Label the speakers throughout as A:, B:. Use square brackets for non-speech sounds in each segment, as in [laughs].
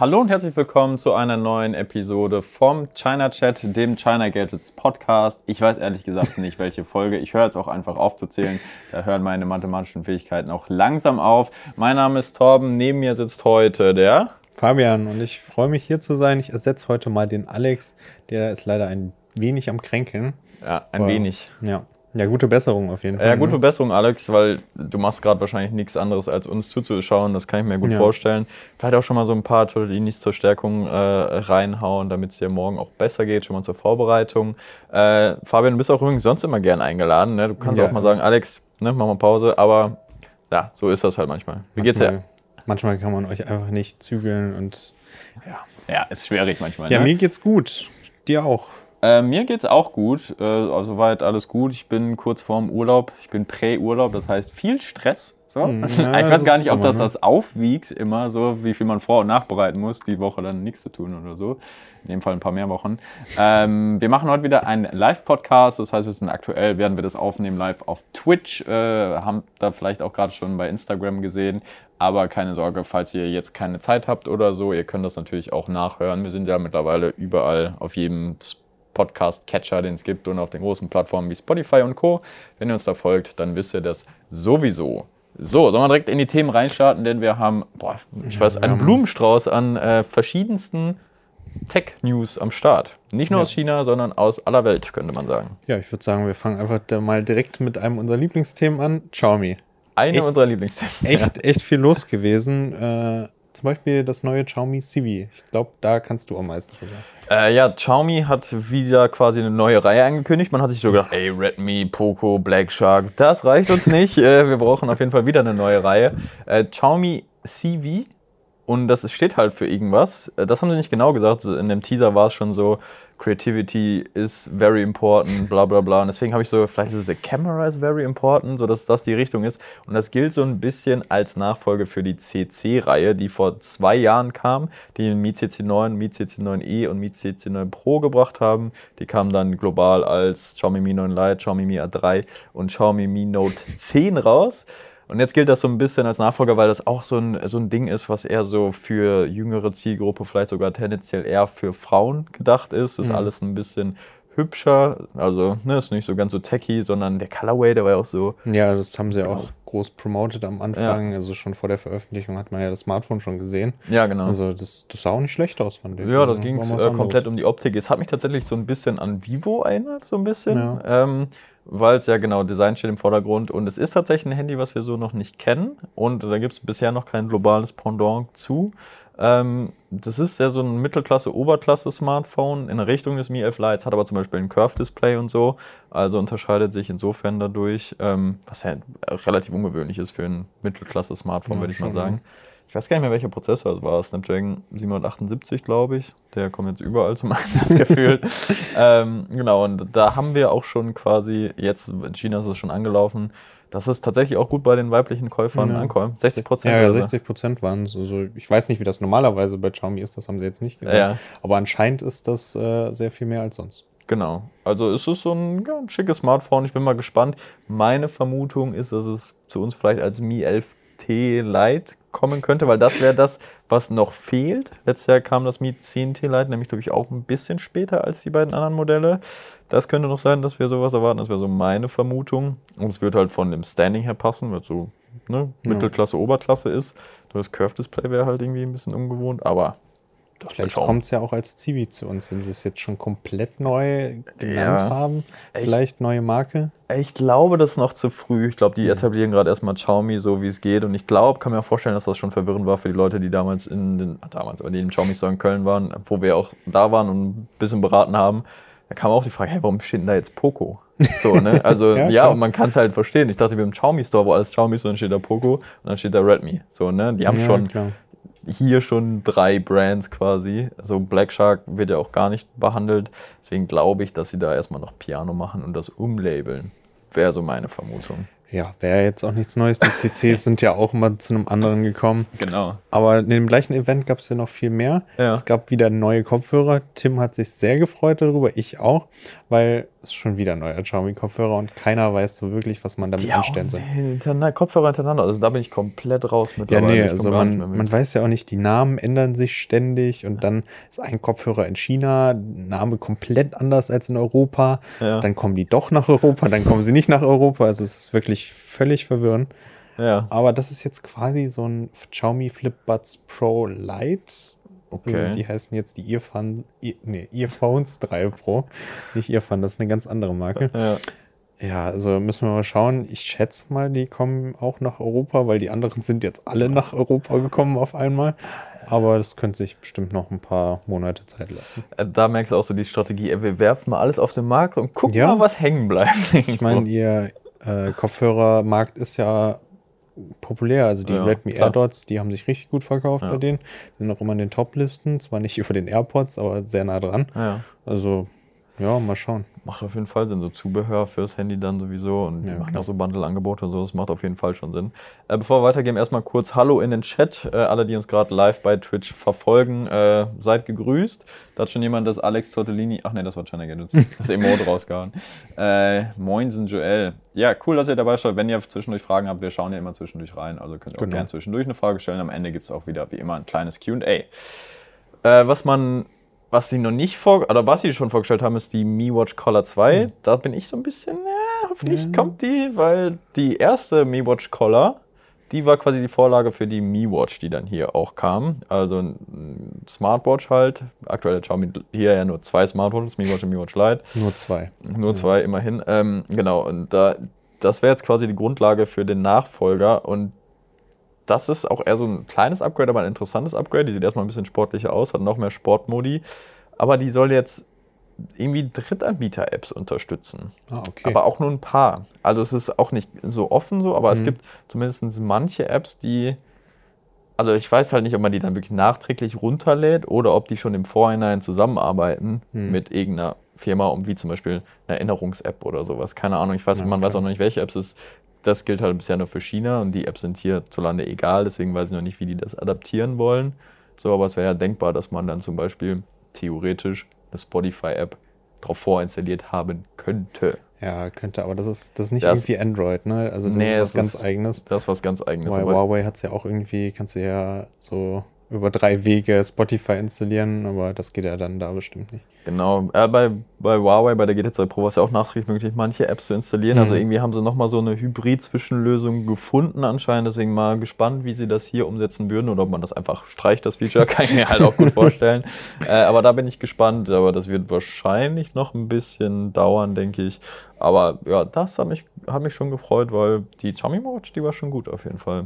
A: Hallo und herzlich willkommen zu einer neuen Episode vom China Chat, dem China Gadgets Podcast. Ich weiß ehrlich gesagt nicht, [laughs] welche Folge. Ich höre jetzt auch einfach aufzuzählen. Da hören meine mathematischen Fähigkeiten auch langsam auf. Mein Name ist Torben. Neben mir sitzt heute der
B: Fabian und ich freue mich hier zu sein. Ich ersetze heute mal den Alex. Der ist leider ein wenig am Kränkeln.
A: Ja, ein Aber, wenig.
B: Ja. Ja, gute Besserung auf jeden Fall.
A: Ja, gute ne? Besserung, Alex, weil du machst gerade wahrscheinlich nichts anderes, als uns zuzuschauen. Das kann ich mir gut ja. vorstellen. Vielleicht auch schon mal so ein paar Tortellinis zur Stärkung äh, reinhauen, damit es dir morgen auch besser geht, schon mal zur Vorbereitung. Äh, Fabian, du bist auch übrigens sonst immer gern eingeladen. Ne? Du kannst ja. auch mal sagen, Alex, ne, mach mal Pause. Aber ja, so ist das halt manchmal. Wie geht's dir?
B: Manchmal kann man euch einfach nicht zügeln und
A: ja. Ja, ist schwierig manchmal.
B: Ja, ne? mir geht's gut. Dir auch.
A: Äh, mir geht's auch gut. Äh, also soweit alles gut. Ich bin kurz vorm Urlaub. Ich bin Prä-Urlaub, das heißt viel Stress. So. Hm, [laughs] ja, ich weiß gar nicht, ob das ne? das aufwiegt, immer so, wie viel man vor- und nachbereiten muss, die Woche dann nichts zu tun oder so. In dem Fall ein paar mehr Wochen. Ähm, wir machen heute wieder einen Live-Podcast. Das heißt, wir sind aktuell, werden wir das aufnehmen live auf Twitch. Äh, haben da vielleicht auch gerade schon bei Instagram gesehen. Aber keine Sorge, falls ihr jetzt keine Zeit habt oder so, ihr könnt das natürlich auch nachhören. Wir sind ja mittlerweile überall auf jedem Podcast-Catcher, den es gibt und auf den großen Plattformen wie Spotify und Co. Wenn ihr uns da folgt, dann wisst ihr das sowieso. So, sollen wir direkt in die Themen reinstarten, denn wir haben, boah, ich weiß, einen Blumenstrauß an äh, verschiedensten Tech-News am Start. Nicht nur ja. aus China, sondern aus aller Welt, könnte man sagen.
B: Ja, ich würde sagen, wir fangen einfach mal direkt mit einem unserer Lieblingsthemen an, Xiaomi.
A: Eine echt, unserer Lieblingsthemen.
B: Echt, [laughs] echt viel los gewesen. Äh, zum Beispiel das neue Xiaomi Civi. Ich glaube, da kannst du am meisten zu sagen.
A: Äh, ja, Xiaomi hat wieder quasi eine neue Reihe angekündigt. Man hat sich so gedacht, ey, Redmi, Poco, Black Shark, das reicht uns nicht. äh, wir brauchen auf jeden Fall wieder eine neue Reihe. Äh, Xiaomi Civi und das steht halt für irgendwas. Äh, das haben sie nicht genau gesagt. In dem Teaser war es schon so, Creativity is very important, bla bla bla. Und deswegen habe ich so, vielleicht so, the camera is very important, so dass das die Richtung ist. Und das gilt so ein bisschen als Nachfolge für die CC-Reihe, die vor zwei Jahren kam, die den Mi CC9, Mi CC9e und Mi CC9 Pro gebracht haben. Die kamen dann global als Xiaomi Mi 9 Lite, Xiaomi Mi A3 und Xiaomi Mi Note 10 raus. Und jetzt gilt das so ein bisschen als Nachfolger, weil das auch so ein, so ein Ding ist, was eher so für jüngere Zielgruppe, vielleicht sogar tendenziell eher für Frauen gedacht ist. Ist mhm. alles ein bisschen hübscher, also ne, ist nicht so ganz so techy, sondern der Colorway, der war ja auch so.
B: Ja, das haben sie genau. auch groß promoted am Anfang. Ja. Also schon vor der Veröffentlichung hat man ja das Smartphone schon gesehen.
A: Ja, genau.
B: Also das, das sah auch nicht schlecht aus,
A: fand ich. Ja, das ging äh, komplett um die Optik. Es hat mich tatsächlich so ein bisschen an Vivo erinnert, so ein bisschen. Ja. Ähm, weil es ja genau Design steht im Vordergrund und es ist tatsächlich ein Handy, was wir so noch nicht kennen und da gibt es bisher noch kein globales Pendant zu. Ähm, das ist ja so ein Mittelklasse-Oberklasse-Smartphone in Richtung des Mi 11 Lite, hat aber zum Beispiel ein Curve-Display und so, also unterscheidet sich insofern dadurch, ähm, was ja relativ ungewöhnlich ist für ein Mittelklasse-Smartphone, ja, würde ich mal sagen. Ja. Ich weiß gar nicht mehr, welcher Prozessor es war. Snapdragon 778, glaube ich. Der kommt jetzt überall zum [laughs] Einsatz gefühlt. [laughs] ähm, genau, und da haben wir auch schon quasi, jetzt in China ist es schon angelaufen, dass es tatsächlich auch gut bei den weiblichen Käufern ja. ankommt. 60 Prozent.
B: Ja, ja 60 Prozent waren es. Also ich weiß nicht, wie das normalerweise bei Xiaomi ist, das haben sie jetzt nicht gesagt. Ja. Aber anscheinend ist das äh, sehr viel mehr als sonst.
A: Genau. Also es ist so ein, ja, ein schickes Smartphone. Ich bin mal gespannt. Meine Vermutung ist, dass es zu uns vielleicht als Mi 11T Lite kommen könnte, weil das wäre das, was noch fehlt. Letztes Jahr kam das Mi 10T Lite, nämlich glaube ich auch ein bisschen später als die beiden anderen Modelle. Das könnte noch sein, dass wir sowas erwarten. Das wäre so meine Vermutung. Und es wird halt von dem Standing her passen, weil es so ne, Mittelklasse, Oberklasse ist. Das Curve Display wäre halt irgendwie ein bisschen ungewohnt, aber
B: das Vielleicht kommt es ja auch als Zivi zu uns, wenn sie es jetzt schon komplett neu genannt ja, haben. Vielleicht echt, neue Marke.
A: Ich glaube, das ist noch zu früh. Ich glaube, die mhm. etablieren gerade erstmal Xiaomi so, wie es geht. Und ich glaube, kann mir auch vorstellen, dass das schon verwirrend war für die Leute, die damals in den, ah, damals, aber die im Xiaomi Store in Köln waren, wo wir auch da waren und ein bisschen beraten haben. Da kam auch die Frage, hey, warum steht denn da jetzt Poco? So, ne? [laughs] Also ja, ja und man kann es halt verstehen. Ich dachte, wir haben einen Xiaomi Store, wo alles Xiaomi ist, und dann steht da Poco und dann steht da Redmi. So, ne? Die haben ja, schon klar hier schon drei Brands quasi. Also Black Shark wird ja auch gar nicht behandelt. Deswegen glaube ich, dass sie da erstmal noch Piano machen und das umlabeln. Wäre so meine Vermutung.
B: Ja, wäre jetzt auch nichts Neues. Die CCs [laughs] sind ja auch immer zu einem anderen gekommen.
A: Genau.
B: Aber in dem gleichen Event gab es ja noch viel mehr. Ja. Es gab wieder neue Kopfhörer. Tim hat sich sehr gefreut darüber, ich auch, weil ist schon wieder ein neuer Xiaomi-Kopfhörer und keiner weiß so wirklich, was man damit anstellen soll.
A: Hintereinander, Kopfhörer hintereinander, also da bin ich komplett raus
B: Ja,
A: mittlerweile.
B: nee, also man,
A: mit.
B: man weiß ja auch nicht, die Namen ändern sich ständig und dann ist ein Kopfhörer in China, Name komplett anders als in Europa.
A: Ja.
B: Dann kommen die doch nach Europa, dann kommen sie nicht nach Europa. Also es ist wirklich völlig verwirrend.
A: ja,
B: Aber das ist jetzt quasi so ein Xiaomi Flipbuds Pro Lite.
A: Okay.
B: Also die heißen jetzt die Earphone, Ear, nee, Earphones 3 Pro. Nicht Earphone, das ist eine ganz andere Marke.
A: ja.
B: Ja, also müssen wir mal schauen. Ich schätze mal, die kommen auch nach Europa, weil die anderen sind jetzt alle nach Europa gekommen auf einmal. Aber das könnte sich bestimmt noch ein paar Monate Zeit lassen.
A: Äh, Da merkst du auch so die Strategie, ey, wir werfen mal alles auf den Markt und gucken
B: Ja.
A: mal, was hängen bleibt.
B: Ich meine, ihr äh, Kopfhörermarkt ist ja populär. Also die
A: Ja,
B: Redmi
A: klar.
B: AirDots, die haben sich richtig gut verkauft
A: Ja.
B: bei denen. Sind auch immer in den Top-Listen. Zwar nicht über den AirPods, aber sehr nah dran.
A: ja.
B: Also, ja, mal schauen.
A: Macht auf jeden Fall Sinn, so Zubehör fürs Handy dann sowieso und die
B: Ja,
A: machen
B: klar.
A: auch so Bundle-Angebote und so, das macht auf jeden Fall schon Sinn. Äh, bevor wir weitergehen, erstmal kurz Hallo in den Chat, äh, alle, die uns gerade live bei Twitch verfolgen, äh, seid gegrüßt. Da hat schon jemand das Alex Tortellini, ach nee, das war China [laughs] das Emote rausgehauen. Äh, Moinsen Joel. Ja, cool, dass ihr dabei seid. Wenn ihr zwischendurch Fragen habt, wir schauen ja immer zwischendurch rein, also könnt ihr auch
B: Genau.
A: gerne zwischendurch eine Frage stellen. Am Ende gibt es auch wieder wie immer ein kleines Q&A. Äh, was man, was sie noch nicht vor, oder was sie schon vorgestellt haben, ist die Mi Watch Collar 2.
B: Hm.
A: Da bin ich so ein bisschen, ja, hoffentlich kommt die, weil die erste Mi Watch Collar, die war quasi die Vorlage für die Mi Watch, die dann hier auch kam. Also ein Smartwatch halt. Aktuell hat Xiaomi hier ja nur zwei Smartwatches, Mi Watch und Mi Watch Lite.
B: Nur zwei.
A: Nur zwei immerhin. Ähm, genau, und da, das wäre jetzt quasi die Grundlage für den Nachfolger. Und das ist auch eher so ein kleines Upgrade, aber ein interessantes Upgrade. Die sieht erstmal ein bisschen sportlicher aus, hat noch mehr Sportmodi. Aber die soll jetzt irgendwie Drittanbieter-Apps unterstützen.
B: Ah, okay.
A: Aber auch nur ein paar. Also es ist auch nicht so offen so, aber es
B: Mhm.
A: gibt zumindest manche Apps, die. Also ich weiß halt nicht, ob man die dann wirklich nachträglich runterlädt oder ob die schon im Vorhinein zusammenarbeiten
B: Mhm.
A: mit irgendeiner Firma, um wie zum Beispiel eine Erinnerungs-App oder sowas. Keine Ahnung, ich weiß,
B: Ja,
A: man weiß
B: klar.
A: auch noch nicht, welche Apps es. Das gilt halt bisher nur für China und die Apps sind hierzulande egal, deswegen weiß ich noch nicht, wie die das adaptieren wollen. So, aber es wäre ja denkbar, dass man dann zum Beispiel theoretisch eine Spotify-App drauf vorinstalliert haben könnte.
B: ja, könnte, aber das ist, das ist nicht
A: Das-
B: irgendwie Android, ne? Also das
A: Nee,
B: ist was
A: es
B: ganz
A: ist-
B: eigenes.
A: Das ist was ganz eigenes.
B: Weil Huawei hat es ja auch irgendwie, kannst du ja so über drei Wege Spotify installieren, aber das geht ja dann da bestimmt nicht.
A: Genau, äh, bei, bei Huawei, bei der GT2 Pro war es ja auch nachträglich möglich, manche Apps zu installieren. Also
B: Mhm.
A: irgendwie haben sie nochmal so eine Hybrid-Zwischenlösung gefunden anscheinend. Deswegen mal gespannt, wie sie das hier umsetzen würden oder ob man das einfach streicht, das Feature. [laughs] Kann ich mir halt auch gut vorstellen. [laughs] Äh, aber da bin ich gespannt. Aber das wird wahrscheinlich noch ein bisschen dauern, denke ich. Aber ja, das hat mich, hat mich schon gefreut, weil die Xiaomi Watch, die war schon gut auf jeden Fall.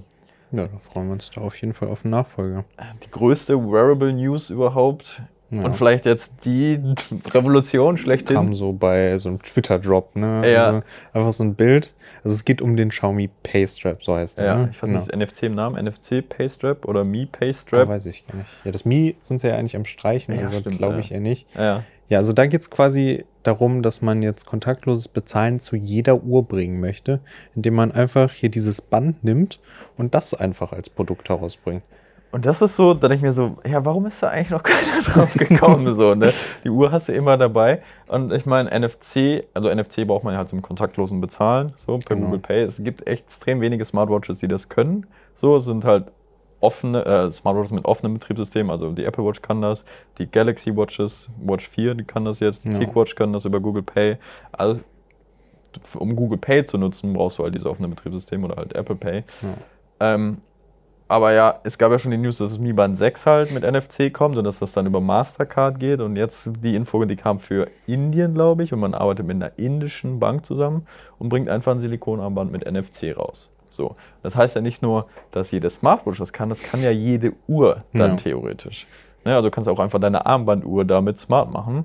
B: Ja, da freuen wir uns da auf jeden Fall auf den Nachfolger.
A: Die größte Wearable News überhaupt.
B: Ja.
A: Und vielleicht jetzt die Revolution schlechthin.
B: Kam so bei so einem Twitter-Drop, ne?
A: Ja.
B: Also einfach so ein Bild. Also es geht um den Xiaomi Paystrap, so heißt der.
A: Ja,
B: ne?
A: ich weiß nicht, ist NFC im Namen? NFC Paystrap oder Mi
B: Da
A: Paystrap?
B: weiß ich gar nicht. Ja, das Mi sind sie ja eigentlich am Streichen,
A: Ja,
B: also glaube
A: ja.
B: ich eher nicht.
A: Ja.
B: Ja, also da geht es quasi darum, dass man jetzt kontaktloses Bezahlen zu jeder Uhr bringen möchte, indem man einfach hier dieses Band nimmt und das einfach als Produkt herausbringt.
A: Und das ist so, da denke ich mir so, ja, warum ist da eigentlich noch [laughs] keiner drauf gekommen? so, ne? Die Uhr hast du immer dabei. Und ich meine, NFC, also NFC braucht man ja halt zum kontaktlosen Bezahlen, so per
B: Genau.
A: Google Pay. Es gibt extrem wenige Smartwatches, die das können. So, es sind halt offene, äh, Smartwatches mit offenem Betriebssystem, also die Apple Watch kann das, die Galaxy Watches, Watch 4, die kann das jetzt, die
B: Ja.
A: TicWatch kann das über Google Pay. Also, um Google Pay zu nutzen, brauchst du halt dieses offene Betriebssystem oder halt Apple Pay.
B: Ja.
A: Ähm, aber ja, es gab ja schon die News, dass das Mi Band 6 halt mit NFC kommt und dass das dann über Mastercard geht. Und jetzt die Info, die kam für Indien, glaube ich. Und man arbeitet mit einer indischen Bank zusammen und bringt einfach ein Silikonarmband mit NFC raus. So. Das heißt ja nicht nur, dass jede Smartwatch das kann, das kann ja jede Uhr dann
B: Ja.
A: theoretisch. Ne, also du kannst auch einfach deine Armbanduhr damit smart machen,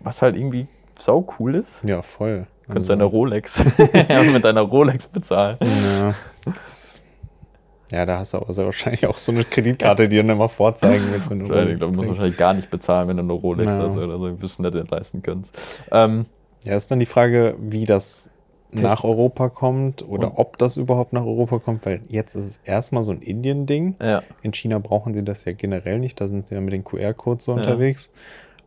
A: was halt irgendwie sau cool ist.
B: Ja, voll.
A: Du kannst deine Rolex [laughs] mit deiner Rolex bezahlen.
B: ja, das, ja, da hast du sehr wahrscheinlich auch so eine Kreditkarte, die dann immer vorzeigen willst, wenn du
A: Ich glaube, du
B: Rolex
A: musst
B: trägst.
A: wahrscheinlich gar nicht bezahlen, wenn du eine Rolex
B: Ja.
A: hast oder so. Dass du das leisten kannst. Ähm,
B: Ja, ist dann die Frage, wie das nach Europa kommt oder
A: Und-
B: ob das überhaupt nach Europa kommt, weil jetzt ist es erstmal so ein Indien-Ding.
A: ja.
B: In China brauchen sie das ja generell nicht, da sind sie ja mit den QR-Codes so
A: Ja.
B: unterwegs.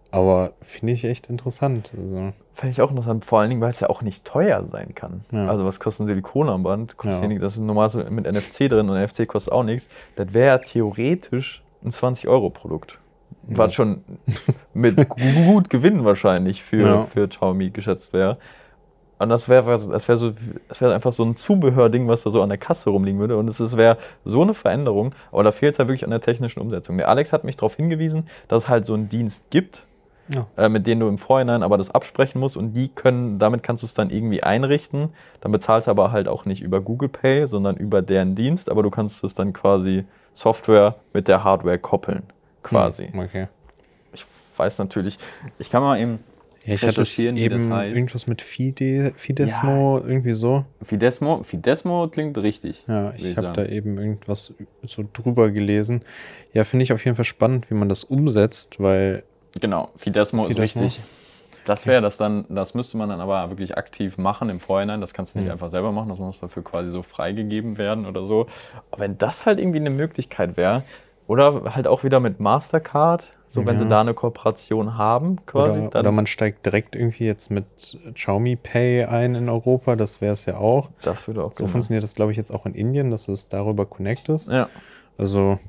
B: Aber finde ich echt interessant. Also,
A: Fände ich auch interessant, vor allen Dingen, weil es ja auch nicht teuer sein kann.
B: Ja.
A: Also was kostet ein Silikonarmband? Kostet
B: Ja.
A: ja. das ist normal so mit NFC drin und NFC kostet auch nichts. Das wäre ja theoretisch ein 20-Euro-Produkt. Was schon mit gu- gut Gewinn wahrscheinlich für,
B: Ja.
A: für Xiaomi geschätzt wäre. Und das wäre das wär so, das wäre einfach so ein Zubehörding, was da so an der Kasse rumliegen würde. Und es wäre so eine Veränderung, aber da fehlt es halt wirklich an der technischen Umsetzung. Der Alex hat mich darauf hingewiesen, dass es halt so einen Dienst gibt,
B: ja.
A: äh, mit denen du im Vorhinein aber das absprechen musst und die können, damit kannst du es dann irgendwie einrichten. Dann bezahlst du aber halt auch nicht über Google Pay, sondern über deren Dienst, aber du kannst es dann quasi Software mit der Hardware koppeln, quasi.
B: Hm, Okay.
A: Ich weiß natürlich, ich kann mal eben
B: Ja, ich hatte es
A: wie das
B: eben
A: heißt.
B: irgendwas mit Fide, Fidesmo, irgendwie so.
A: Fidesmo, Fidesmo klingt richtig.
B: Ja, ich habe da eben irgendwas so drüber gelesen. Ja, finde ich auf jeden Fall spannend, wie man das umsetzt, weil
A: Genau, Fidesmo, ist
B: Fidesmo.
A: richtig. Das wäre das dann, das müsste man dann aber wirklich aktiv machen im Vorhinein. Das kannst du nicht
B: Mhm.
A: einfach selber machen, das muss dafür quasi so freigegeben werden oder so. Aber wenn das halt irgendwie eine Möglichkeit wäre, oder halt auch wieder mit Mastercard, so wenn
B: Ja.
A: sie da eine Kooperation haben, quasi,
B: oder,
A: dann
B: oder man steigt direkt irgendwie jetzt mit Xiaomi Pay ein in Europa, das wäre es ja auch.
A: das würde auch
B: So
A: Sinn
B: funktioniert das, glaube ich, jetzt auch in Indien, dass es darüber connectest.
A: Ja.
B: Also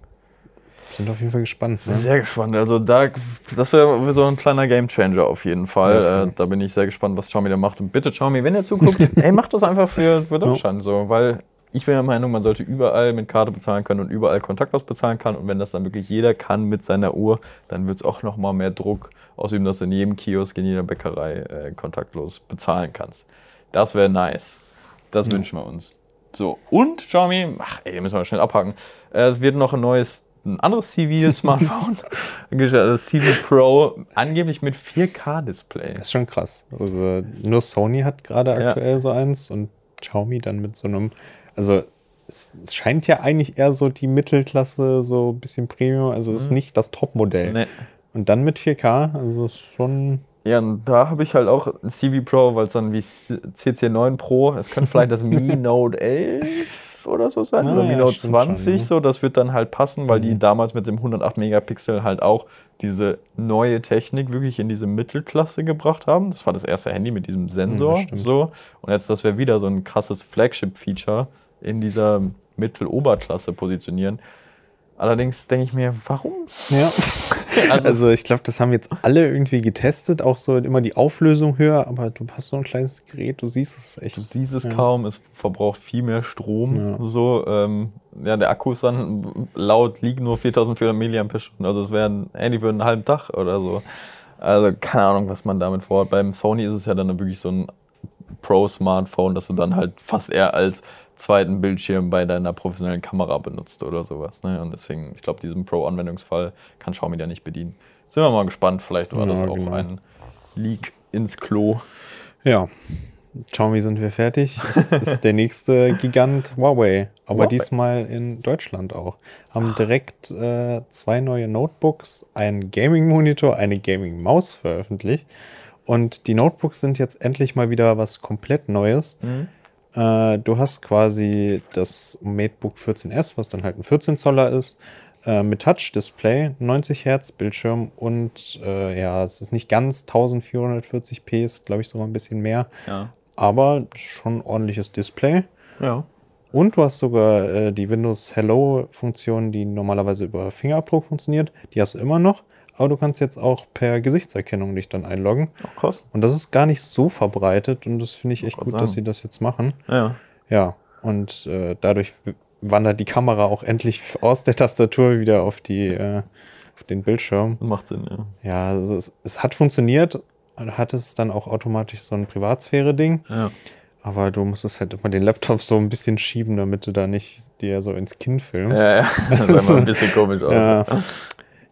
B: sind auf jeden Fall gespannt. Ne?
A: Sehr gespannt. Also da, das wäre so ein kleiner Gamechanger auf jeden Fall.
B: Ja,
A: äh, da bin ich sehr gespannt, was Xiaomi da macht. Und bitte Xiaomi, wenn ihr zuguckt, [laughs] ey, macht das einfach für, für Deutschland so, weil ich bin der Meinung, man sollte überall mit Karte bezahlen können und überall kontaktlos bezahlen kann. Und wenn das dann wirklich jeder kann mit seiner Uhr, dann wird es auch noch mal mehr Druck ausüben, dass du in jedem Kiosk, in jeder Bäckerei äh, kontaktlos bezahlen kannst. Das wäre nice. Das wünschen wir uns. So, und Xiaomi, ach ey, müssen wir schnell abhaken. Es wird noch ein neues, ein anderes CV-Smartphone, das [laughs] CV [laughs] Pro, angeblich mit 4K-Display.
B: Das ist schon krass. Also nur Sony hat gerade
A: Ja.
B: aktuell so eins und Xiaomi dann mit so einem, also es, es scheint ja eigentlich eher so die Mittelklasse, so ein bisschen Premium, also ist nicht das Topmodell.
A: Nee.
B: Und dann mit 4K, also ist schon,
A: Ja, und da habe ich halt auch ein CV Pro, weil es dann wie C- CC9 Pro, es könnte vielleicht das [laughs] Mi Note 11 oder so sein,
B: Ah,
A: oder Mi
B: ja,
A: Note
B: stimmt
A: 20
B: schon, ne?
A: so, das wird dann halt passen, weil die
B: Mhm.
A: damals mit dem 108 Megapixel halt auch diese neue Technik wirklich in diese Mittelklasse gebracht haben. Das war das erste Handy mit diesem Sensor,
B: Ja, stimmt.
A: so. Und jetzt, das wäre wieder so ein krasses Flagship-Feature in dieser Mittel-Oberklasse positionieren. Allerdings denke ich mir, warum?
B: ja. [laughs]
A: Also-
B: Also, ich glaube, das haben jetzt alle irgendwie getestet, auch so immer die Auflösung höher, aber du hast so ein kleines Gerät, du siehst es echt.
A: Du siehst es
B: Ja.
A: kaum, es verbraucht viel mehr Strom.
B: Ja.
A: So, ähm, ja, der Akku ist dann laut liegt nur 4400 mAh. Also es wäre ein Handy für einen halben Tag oder so. Also keine Ahnung, was man damit vorhat. Beim Sony ist es ja dann wirklich so ein Pro-Smartphone, das du dann halt fast eher als zweiten Bildschirm bei deiner professionellen Kamera benutzt oder sowas. Ne? Und deswegen, ich glaube, diesen Pro-Anwendungsfall kann Xiaomi ja nicht bedienen. Sind wir mal gespannt, vielleicht war
B: Ja,
A: das auch
B: genau.
A: ein Leak ins Klo.
B: Ja. Xiaomi sind wir fertig. Es [laughs] ist der nächste Gigant Huawei, aber
A: Huawei.
B: diesmal in Deutschland auch. Haben direkt äh, zwei neue Notebooks, einen Gaming-Monitor, eine Gaming-Maus veröffentlicht. Und die Notebooks sind jetzt endlich mal wieder was komplett Neues. Äh, du hast quasi das MateBook 14S, was dann halt ein 14 Zoller ist, äh, mit Touch-Display, 90 Hertz Bildschirm und äh, ja, es ist nicht ganz 1440p, ist glaube ich sogar ein bisschen mehr,
A: Ja.
B: aber schon ein ordentliches Display.
A: Ja.
B: Und du hast sogar äh, die Windows Hello-Funktion, die normalerweise über Fingerabdruck funktioniert, die hast du immer noch. Aber du kannst jetzt auch per Gesichtserkennung dich dann einloggen.
A: Ach, krass.
B: Und das ist gar nicht so verbreitet und das finde ich echt gut,
A: sagen.
B: dass sie das jetzt machen.
A: Ja.
B: Ja, und äh, dadurch wandert die Kamera auch endlich aus der Tastatur wieder auf, die, äh, auf den Bildschirm.
A: Macht Sinn, ja.
B: Ja, also es, es hat funktioniert, hat es dann auch automatisch so ein Privatsphäre-Ding,
A: Ja.
B: aber du musstest halt immer den Laptop so ein bisschen schieben, damit du da nicht dir so ins Kinn filmst.
A: Ja, ja. [laughs] Das sah [laughs] mal ein bisschen komisch aus.
B: Ja.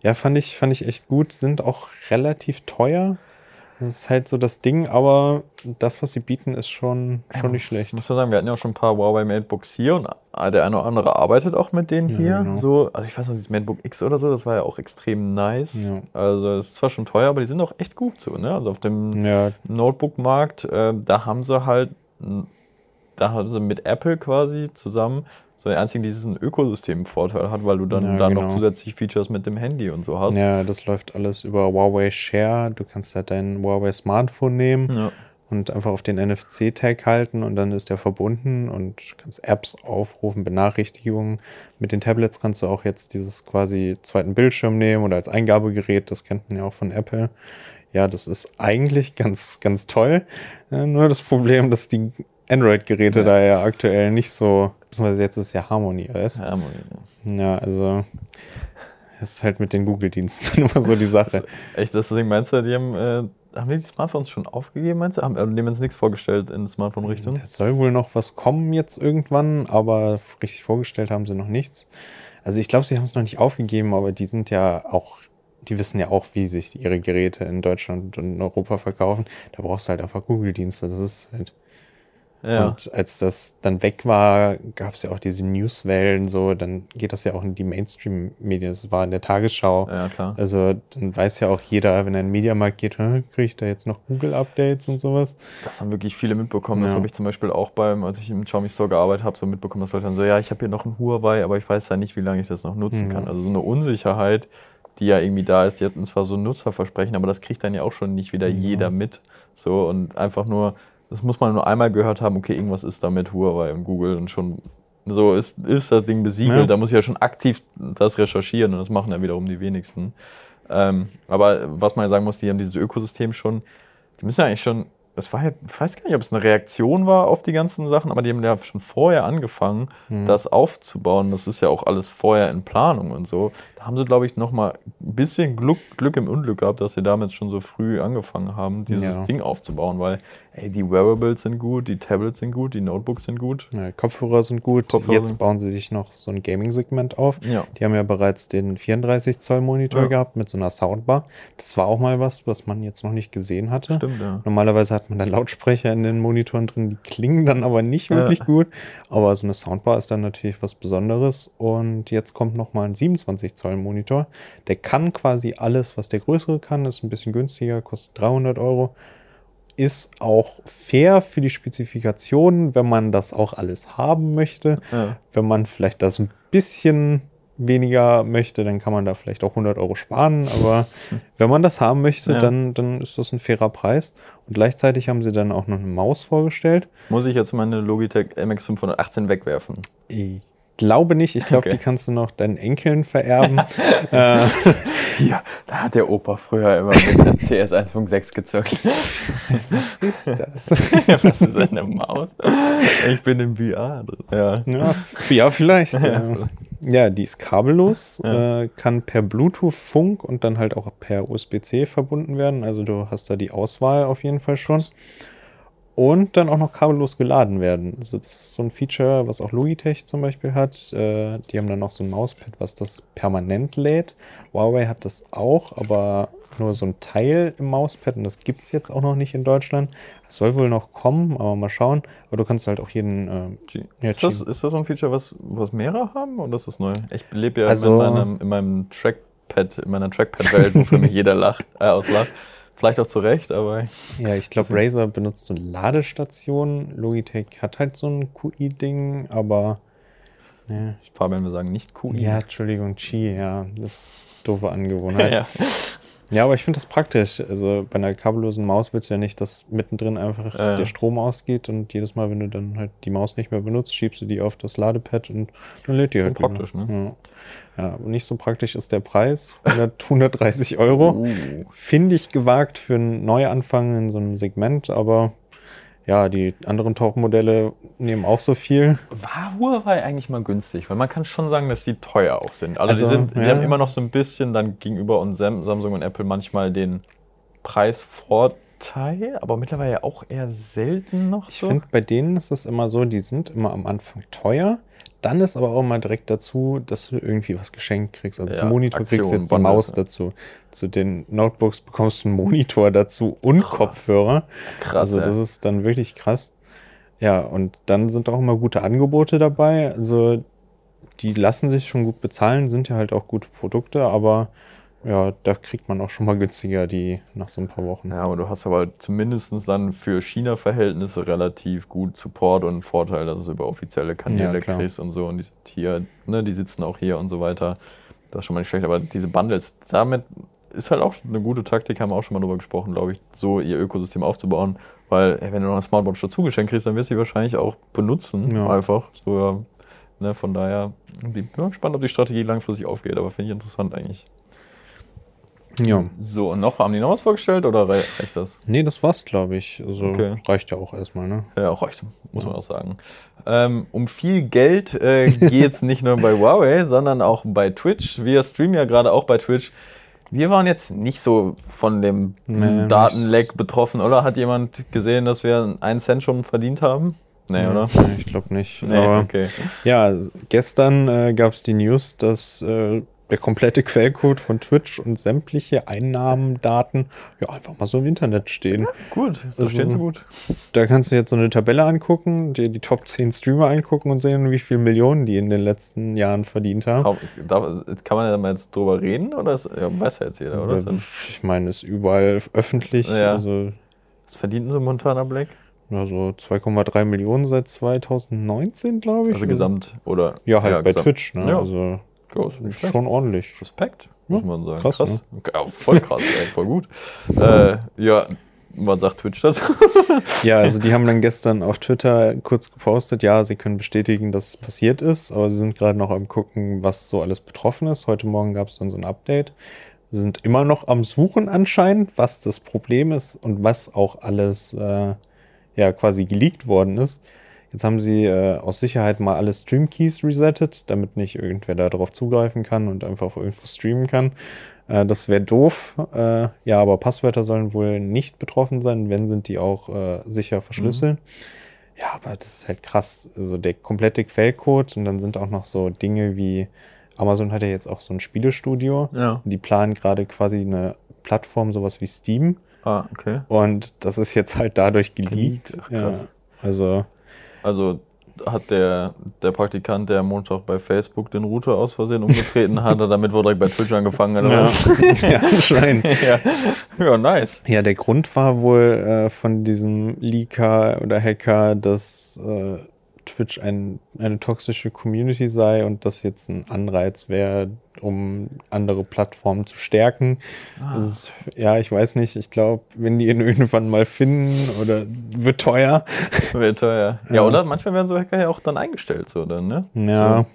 B: Ja, fand ich, fand ich echt gut. Sind auch relativ teuer. Das ist halt so das Ding, aber das, was sie bieten, ist schon, schon nicht schlecht.
A: Ich muss sagen, wir hatten ja auch schon ein paar Huawei MateBooks hier und der eine oder andere arbeitet auch mit denen
B: Ja,
A: hier.
B: genau.
A: So, also ich weiß noch, dieses MateBook X oder so, das war ja auch extrem nice.
B: Ja.
A: Also es ist zwar schon teuer, aber die sind auch echt gut so, ne? Also auf dem
B: Ja,
A: Notebook-Markt, äh, da haben sie halt, da haben sie mit Apple quasi zusammen so der einzige, die diesen Ökosystem-Vorteil hat, weil du dann,
B: Ja,
A: dann
B: genau.
A: noch zusätzlich Features mit dem Handy und so hast.
B: Ja, das läuft alles über Huawei Share. Du kannst halt dein Huawei Smartphone nehmen
A: Ja.
B: und einfach auf den NFC-Tag halten und dann ist der verbunden und du kannst Apps aufrufen, Benachrichtigungen. Mit den Tablets kannst du auch jetzt dieses quasi zweiten Bildschirm nehmen oder als Eingabegerät. Das kennt man ja auch von Apple. Ja, das ist eigentlich ganz, ganz toll. Äh, nur das Problem, dass die Android-Geräte
A: Ja.
B: da ja aktuell nicht so, beziehungsweise jetzt ist ja Harmony OS.
A: Ja,
B: Ja, also das ist halt mit den Google-Diensten [laughs] immer so die Sache.
A: echt, deswegen meinst du, die haben, äh, haben die die Smartphones schon aufgegeben, meinst du? Haben, haben die jetzt nichts vorgestellt in Smartphone-Richtung?
B: Es soll wohl noch was kommen jetzt irgendwann, aber richtig vorgestellt haben sie noch nichts. Also ich glaube, sie haben es noch nicht aufgegeben, aber die sind ja auch, die wissen ja auch, wie sich ihre Geräte in Deutschland und in Europa verkaufen. Da brauchst du halt einfach Google-Dienste. Das ist halt.
A: Ja.
B: Und als das dann weg war, gab es ja auch diese Newswellen, so, dann geht das ja auch in die Mainstream-Medien. Das war in der Tagesschau.
A: ja, klar.
B: Also dann weiß ja auch jeder, wenn er in den Mediamarkt geht, kriege ich da jetzt noch Google-Updates und sowas.
A: Das haben wirklich viele mitbekommen. Das
B: Ja.
A: habe ich zum Beispiel auch beim, als ich im Xiaomi Store gearbeitet habe, so mitbekommen, dass Leute dann so, ja, ich habe hier noch ein Huawei, aber ich weiß ja nicht, wie lange ich das noch nutzen
B: Mhm.
A: kann. Also so eine Unsicherheit, die ja irgendwie da ist. Die hatten zwar so ein Nutzerversprechen, aber das kriegt dann ja auch schon nicht wieder
B: Ja.
A: jeder mit. So und einfach nur, das muss man nur einmal gehört haben, okay, irgendwas ist da mit Huawei und Google und schon so ist, ist das Ding besiegelt.
B: Ja.
A: Da muss ich ja schon aktiv das recherchieren und das machen dann wiederum die wenigsten. Ähm, aber was man ja sagen muss, die haben dieses Ökosystem schon, die müssen ja eigentlich schon, das war ja, ich weiß gar nicht, ob es eine Reaktion war auf die ganzen Sachen, aber die haben ja schon vorher angefangen,
B: Mhm.
A: das aufzubauen. Das ist ja auch alles vorher in Planung und so. Da haben sie, glaube ich, nochmal ein bisschen Glück, Glück im Unglück gehabt, dass sie damit schon so früh angefangen haben, dieses
B: Ja.
A: Ding aufzubauen, weil, ey, die Wearables sind gut, die Tablets sind gut, die Notebooks sind gut.
B: Ja, Kopfhörer sind gut.
A: Kopfhörer
B: Jetzt
A: sind-
B: bauen sie sich noch so ein Gaming-Segment auf.
A: Ja.
B: Die haben ja bereits den 34 Zoll Monitor
A: Ja.
B: gehabt mit so einer Soundbar. Das war auch mal was, was man jetzt noch nicht gesehen hatte.
A: Stimmt, ja.
B: Normalerweise hat man dann Lautsprecher in den Monitoren drin, die klingen dann aber nicht wirklich gut. Aber so eine Soundbar ist dann natürlich was Besonderes. Und jetzt kommt noch mal ein 27 Zoll Monitor. Der kann quasi alles, was der größere kann, ist ein bisschen günstiger, kostet 300 Euro. Ist auch fair für die Spezifikationen, wenn man das auch alles haben möchte.
A: ja.
B: Wenn man vielleicht das ein bisschen weniger möchte, dann kann man da vielleicht auch 100 Euro sparen. Aber [laughs] wenn man das haben möchte,
A: Ja.
B: dann, dann ist das ein fairer Preis. Und gleichzeitig haben sie dann auch noch eine Maus vorgestellt.
A: Muss ich jetzt meine Logitech MX518 wegwerfen?
B: Ich glaube nicht. Ich glaube,
A: Okay.
B: die kannst du noch deinen Enkeln vererben. [laughs] äh,
A: Ja, da hat der Opa früher immer mit der CS 1.6 gezockt.
B: was ist das? [laughs]
A: Was ist eine Maus? Ich bin im VR drin. Ja.
B: ja, ja, vielleicht. ja. ja, die ist kabellos,
A: Ja.
B: äh, kann per Bluetooth, Funk und dann halt auch per USB-C verbunden werden. Also du hast da die Auswahl auf jeden Fall schon. Und dann auch noch kabellos geladen werden. Also das ist so ein Feature, was auch Logitech zum Beispiel hat. Äh, die haben dann noch so ein Mauspad, was das permanent lädt. Huawei hat das auch, aber nur so ein Teil im Mauspad und das gibt es jetzt auch noch nicht in Deutschland. Das soll wohl noch kommen, aber mal schauen. Aber du kannst halt auch jeden ähm, Ja,
A: Ist, das, ist das so ein Feature, was, was mehrere haben oder ist das neu? Ich lebe ja
B: Also-
A: in, meinem, in meinem Trackpad, in meiner Trackpad-Welt, wofür mich jeder lacht, äh, auslacht. Vielleicht auch zu Recht, aber [laughs]
B: Ja, ich glaube, Razer benutzt so Ladestationen. Logitech hat halt so ein QI-Ding, aber. Ne.
A: Fabian wir sagen nicht QI.
B: Ja, Entschuldigung, Qi, ja, das ist doofe [laughs] Angewohnheit.
A: ja.
B: Ja, aber ich finde das praktisch. Also bei einer kabellosen Maus willst du ja nicht, dass mittendrin einfach
A: Ja.
B: der Strom ausgeht und jedes Mal, wenn du dann halt die Maus nicht mehr benutzt, schiebst du die auf das Ladepad und dann lädt die
A: Schon
B: halt. wieder.
A: praktisch, ne?
B: Ja. ja, nicht so praktisch ist der Preis. 100, 130 [laughs] Euro.
A: Uh.
B: Finde ich gewagt für einen Neuanfang in so einem Segment, aber ja, die anderen Top-Modelle nehmen auch so viel.
A: War Huawei eigentlich mal günstig? Weil man kann schon sagen, dass die teuer auch sind. Also,
B: Also,
A: die, sind, die
B: ja.
A: haben immer noch so ein bisschen dann gegenüber uns Sam, Samsung und Apple manchmal den Preisvorteil, aber mittlerweile auch eher selten noch
B: Ich
A: so.
B: finde, bei denen ist das immer so, die sind immer am Anfang teuer. Dann ist aber auch mal direkt dazu, dass du irgendwie was geschenkt kriegst. Also
A: Ja,
B: zum Monitor kriegst du
A: Aktion,
B: jetzt eine
A: Bundles,
B: Maus
A: ja.
B: dazu. Zu den Notebooks bekommst du einen Monitor dazu und Kopfhörer.
A: Krass,
B: also das ist dann wirklich krass. Ja, und dann sind auch immer gute Angebote dabei. Also die lassen sich schon gut bezahlen, sind ja halt auch gute Produkte, aber ja, da kriegt man auch schon mal günstiger die nach so ein paar Wochen.
A: Ja, aber du hast aber zumindest dann für China-Verhältnisse relativ gut Support und einen Vorteil, dass du über offizielle Kanäle
B: Ja,
A: kriegst und so. Und die sind hier, ne, die sitzen auch hier und so weiter. Das ist schon mal nicht schlecht. Aber diese Bundles, damit ist halt auch eine gute Taktik, haben wir auch schon mal drüber gesprochen, glaube ich, so ihr Ökosystem aufzubauen. Weil, ey, wenn du noch eine Smartwatch dazu geschenkt kriegst, dann wirst du sie wahrscheinlich auch benutzen.
B: Ja.
A: Einfach. So, ja, ne, von daher, ich bin mal gespannt, ob die Strategie langfristig aufgeht, aber finde ich interessant eigentlich.
B: Ja.
A: So, und noch, haben die noch was vorgestellt oder rei- reicht das?
B: Nee, das war's, glaube ich. Also
A: Okay.
B: reicht ja auch erstmal, ne?
A: Ja, auch reicht, muss man auch sagen. Ähm, um viel Geld äh, [laughs] geht es nicht nur bei Huawei, sondern auch bei Twitch. Wir streamen ja gerade auch bei Twitch. Wir waren jetzt nicht so von dem
B: Nee,
A: Datenleck betroffen, oder? Hat jemand gesehen, dass wir einen Cent schon verdient haben? Nee, oder?
B: Nee, ich glaube nicht.
A: Nee,
B: Aber
A: okay.
B: ja, gestern äh, gab es die News, dass äh, der komplette Quellcode von Twitch und sämtliche Einnahmendaten ja einfach mal so im Internet stehen.
A: Gut, da
B: Also-
A: stehen sie gut.
B: Da kannst du jetzt so eine Tabelle angucken, dir die Top 10 Streamer angucken und sehen, wie viele Millionen die in den letzten Jahren verdient haben.
A: Darf, kann man da mal jetzt drüber reden? Oder ist, ja, weiß ja jetzt jeder, oder?
B: Ich meine, ist überall öffentlich.
A: Ja.
B: Also
A: Was verdienten sie Montana Black?
B: ja, so 2,3 Millionen seit 2019, glaube ich.
A: Also gesamt, oder?
B: Ja, halt bei
A: gesamt.
B: Twitch. Ne?
A: Ja.
B: Also
A: Ja, ist nicht schlecht.
B: schon ordentlich.
A: Respekt, muss
B: Ja,
A: man sagen.
B: krass, ne?
A: Okay, ja, voll krass, ey, voll gut. [laughs] Äh, ja, was sagt Twitch dazu?
B: Ja, [laughs] also die haben dann gestern auf Twitter kurz gepostet, ja, sie können bestätigen, dass es passiert ist, aber sie sind gerade noch am gucken, was so alles betroffen ist. Heute Morgen gab es dann so ein Update. Sie sind immer noch am Suchen anscheinend, was das Problem ist und was auch alles äh, ja quasi geleakt worden ist. Jetzt haben sie äh, aus Sicherheit mal alle Stream-Keys resettet, damit nicht irgendwer da drauf zugreifen kann und einfach irgendwo streamen kann. Äh, das wäre doof. Äh, ja, aber Passwörter sollen wohl nicht betroffen sein. Wenn, sind die auch äh, sicher verschlüsseln. Ja, aber das ist halt krass. Also der komplette Quellcode und dann sind auch noch so Dinge wie Amazon hat ja jetzt auch so ein Spielestudio.
A: Ja.
B: Die planen gerade quasi eine Plattform, sowas wie Steam.
A: Ah, okay.
B: Und das ist jetzt halt dadurch geleakt.
A: Ach,
B: ja,
A: krass.
B: also
A: Also hat der, der Praktikant, der am Montag bei Facebook den Router aus Versehen umgetreten hat, damit wohl direkt bei Twitch angefangen, oder
B: ja,
A: was? [laughs]
B: ja, anscheinend. [laughs]
A: ja. ja, nice.
B: Ja, der Grund war wohl äh, von diesem Leaker oder Hacker, dass äh, Twitch ein, eine toxische Community sei und das jetzt ein Anreiz wäre, um andere Plattformen zu stärken. Das ist, ja, ich weiß nicht. Ich glaube, wenn die ihn [laughs] irgendwann mal finden oder wird teuer.
A: Wird teuer. Ja,
B: Ja.
A: oder manchmal werden so Hacker ja auch dann eingestellt, so dann, ne?
B: Ja.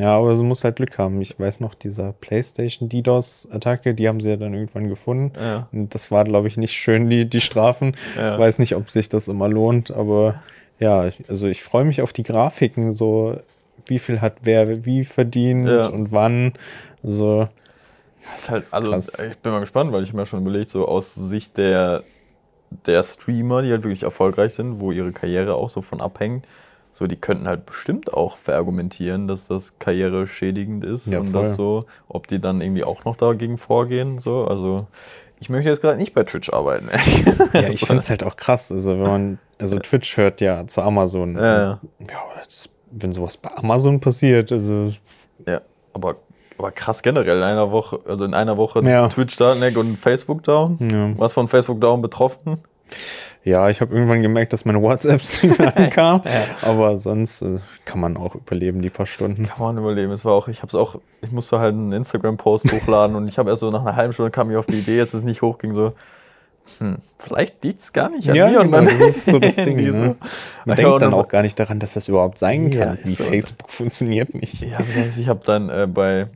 B: Ja, aber sie muss halt Glück haben. Ich weiß noch, dieser PlayStation DDoS-Attacke, die haben sie ja dann irgendwann gefunden.
A: So. Ja.
B: Und das war, glaube ich, nicht schön, die, die Strafen.
A: Ja.
B: Weiß nicht, ob sich das immer lohnt, aber ja, ich- also ich freue mich auf die Grafiken, so wie viel hat wer wie verdient
A: Ja.
B: und wann. So,
A: Das ist halt, also
B: krass.
A: ich bin mal gespannt, weil ich mir schon überlegt, so aus Sicht der, der Streamer, die halt wirklich erfolgreich sind, wo ihre Karriere auch so von abhängt, so die könnten halt bestimmt auch verargumentieren, dass das karriereschädigend ist
B: Ja,
A: und das so, ob die dann irgendwie auch noch dagegen vorgehen, so, also ich möchte jetzt gerade nicht bei Twitch arbeiten.
B: ja, ich finde es halt auch krass. Also wenn man, also Twitch hört ja zu Amazon.
A: Ja, ja.
B: ja das, wenn sowas bei Amazon passiert, also
A: Ja, aber, aber krass generell in einer Woche, also in einer Woche
B: Ja.
A: Twitch down und Facebook down.
B: ja.
A: Was von Facebook down betroffen?
B: Ja, ich habe irgendwann gemerkt, dass meine WhatsApp-Stream [laughs] ankam, [laughs] aber sonst äh, kann man auch überleben, die paar Stunden.
A: Kann man überleben. Es war auch, ich habe es auch, ich musste halt einen Instagram-Post hochladen und ich habe erst so nach einer halben Stunde kam mir auf die Idee, als es nicht hochging, so, hm, vielleicht liegt es gar nicht an
B: Ja,
A: mir und
B: genau,
A: meinem
B: das ist so das [laughs] Ding.
A: So.
B: Ne? Man
A: Ich hab
B: denkt dann auch gar nicht daran, dass das überhaupt sein
A: Ja,
B: kann. Wie
A: so.
B: Facebook [laughs] funktioniert nicht.
A: Ja, ich habe dann äh, bei,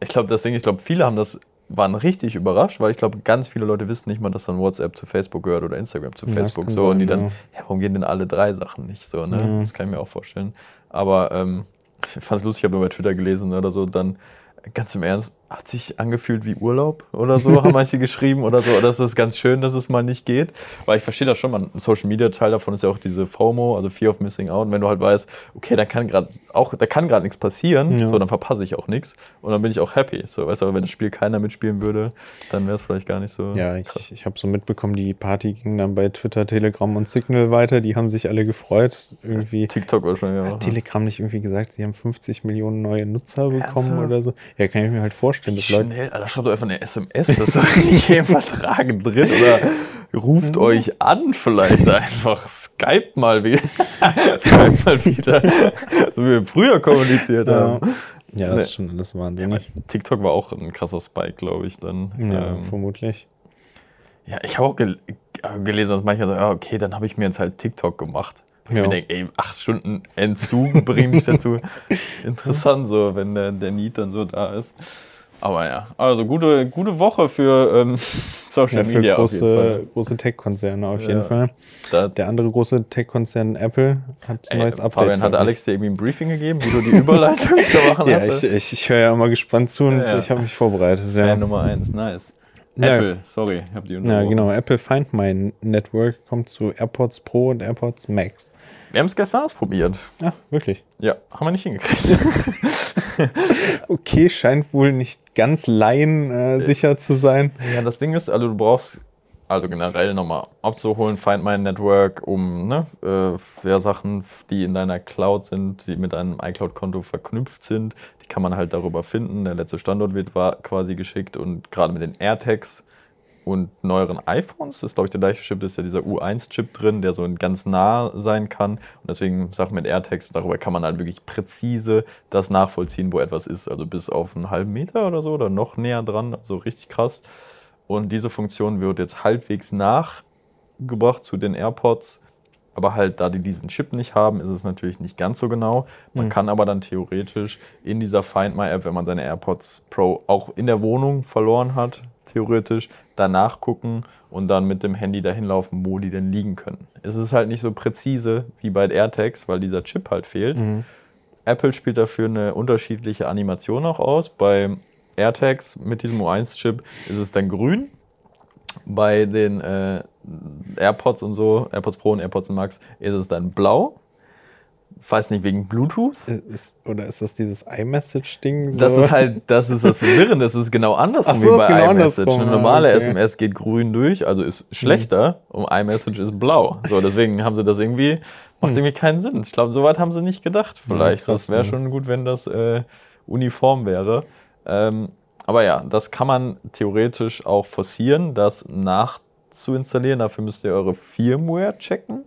A: ich glaube, das Ding, ich glaube, viele haben das, waren richtig überrascht, weil ich glaube, ganz viele Leute wissen nicht mal, dass dann WhatsApp zu Facebook gehört oder Instagram zu
B: Ja,
A: Facebook.
B: kann
A: So, und die
B: sein,
A: dann,
B: ja.
A: ja, warum gehen denn alle drei Sachen nicht so, ne?
B: Ja.
A: Das kann ich mir auch vorstellen. Aber ähm, ich fand es lustig, ich habe bei Twitter gelesen oder so, dann ganz im Ernst, hat sich angefühlt wie Urlaub oder so, haben manche [laughs] geschrieben oder so. Oder ist das ganz schön, dass es mal nicht geht? Weil ich verstehe das schon, man, ein Social Media Teil davon ist ja auch diese FOMO, also Fear of Missing Out. Und wenn du halt weißt, okay, da kann gerade auch, da kann gerade nichts passieren,
B: Ja.
A: so, dann verpasse ich auch nichts. Und dann bin ich auch happy. So, weißt du, aber wenn das Spiel keiner mitspielen würde, dann wäre es vielleicht gar nicht so.
B: Ja, ich, ich habe so mitbekommen, die Party ging dann bei Twitter, Telegram und Signal weiter. Die haben sich alle gefreut. Irgendwie [laughs]
A: TikTok wahrscheinlich auch.
B: hat Telegram nicht irgendwie gesagt, sie haben 50 Millionen neue Nutzer bekommen
A: Ernsthaft?
B: oder so. Ja, kann ich mir halt vorstellen. Es Leute.
A: Schnell, Alter, schreibt doch einfach eine SMS, das ist doch nicht im Vertrag drin. Oder ruft euch an vielleicht einfach. Skype mal wieder. [laughs] Skype mal wieder. So wie wir früher kommuniziert
B: Ja,
A: haben.
B: ja das ist schon alles wahnsinnig.
A: TikTok war auch ein krasser Spike, glaube ich, dann.
B: Ja,
A: Ähm,
B: vermutlich.
A: Ja, ich habe auch gel äh, gelesen, dass manche sagen, ja, okay, dann habe ich mir jetzt halt TikTok gemacht. Wo Ich
B: Ja.
A: mir denke, ey, acht Stunden Entzug bringt mich dazu. [laughs] Interessant so, wenn der, der Need dann so da ist. Aber ja, also gute, gute Woche für ähm, [laughs] Social
B: Ja, für
A: Media
B: große, große Tech-Konzerne auf
A: Ja.
B: jeden Fall.
A: Da,
B: Der andere große Tech-Konzern Apple hat ein neues Update.
A: Fabian, hat. Alex dir irgendwie ein Briefing gegeben, wie du die Überleitung [laughs] zu machen
B: Ja,
A: hast?
B: ich, ich, ich höre ja immer gespannt zu und
A: Ja, ja.
B: ich habe mich vorbereitet. Ja.
A: Fan Nummer eins, nice.
B: Ja.
A: Apple, sorry, ich habe die
B: ja,
A: unterbrochen.
B: genau. Apple Find My Network kommt zu AirPods Pro und AirPods Max.
A: Wir haben es gestern ausprobiert.
B: Ah, wirklich.
A: Ja, haben wir nicht hingekriegt. [laughs]
B: Okay, scheint wohl nicht ganz laien äh, sicher zu sein.
A: Ja, das Ding ist, also du brauchst also generell nochmal abzuholen, Find My Network, um ne, äh, ja, Sachen, die in deiner Cloud sind, die mit deinem iCloud-Konto verknüpft sind, die kann man halt darüber finden. Der letzte Standort wird quasi geschickt und gerade mit den AirTags und neueren iPhones, das ist glaube ich der gleiche Chip, ist ja dieser U1-Chip drin, der so ganz nah sein kann. Und deswegen Sachen mit AirTags, darüber kann man halt wirklich präzise das nachvollziehen, wo etwas ist. Also bis auf einen halben Meter oder so oder noch näher dran, also richtig krass. Und diese Funktion wird jetzt halbwegs nachgebracht zu den AirPods. Aber halt, da die diesen Chip nicht haben, ist es natürlich nicht ganz so genau. Man
B: Mhm.
A: kann aber dann theoretisch in dieser Find My App, wenn man seine AirPods Pro auch in der Wohnung verloren hat, theoretisch, danach gucken und dann mit dem Handy dahin laufen, wo die denn liegen können. Es ist halt nicht so präzise wie bei AirTags, weil dieser Chip halt fehlt.
B: Mhm.
A: Apple spielt dafür eine unterschiedliche Animation auch aus. Bei AirTags mit diesem U1-Chip ist es dann grün. Bei den äh, AirPods und so, AirPods Pro und AirPods Max, ist es dann blau. Weiß nicht, wegen Bluetooth.
B: Äh, Ist, oder ist das dieses iMessage-Ding? So?
A: Das ist halt, das ist das Verwirrende. Das ist genau andersrum
B: so,
A: wie bei
B: genau
A: iMessage. Eine
B: ja,
A: normale
B: okay.
A: SMS geht grün durch, also ist schlechter und iMessage ist blau. So, deswegen haben sie das irgendwie, macht irgendwie keinen Sinn. Ich glaube, soweit haben sie nicht gedacht. Vielleicht.
B: krass,
A: das wäre
B: ja.
A: schon gut, wenn das äh, uniform wäre. Ähm, aber ja, das kann man theoretisch auch forcieren, das nachzuinstallieren. Dafür müsst ihr eure Firmware checken.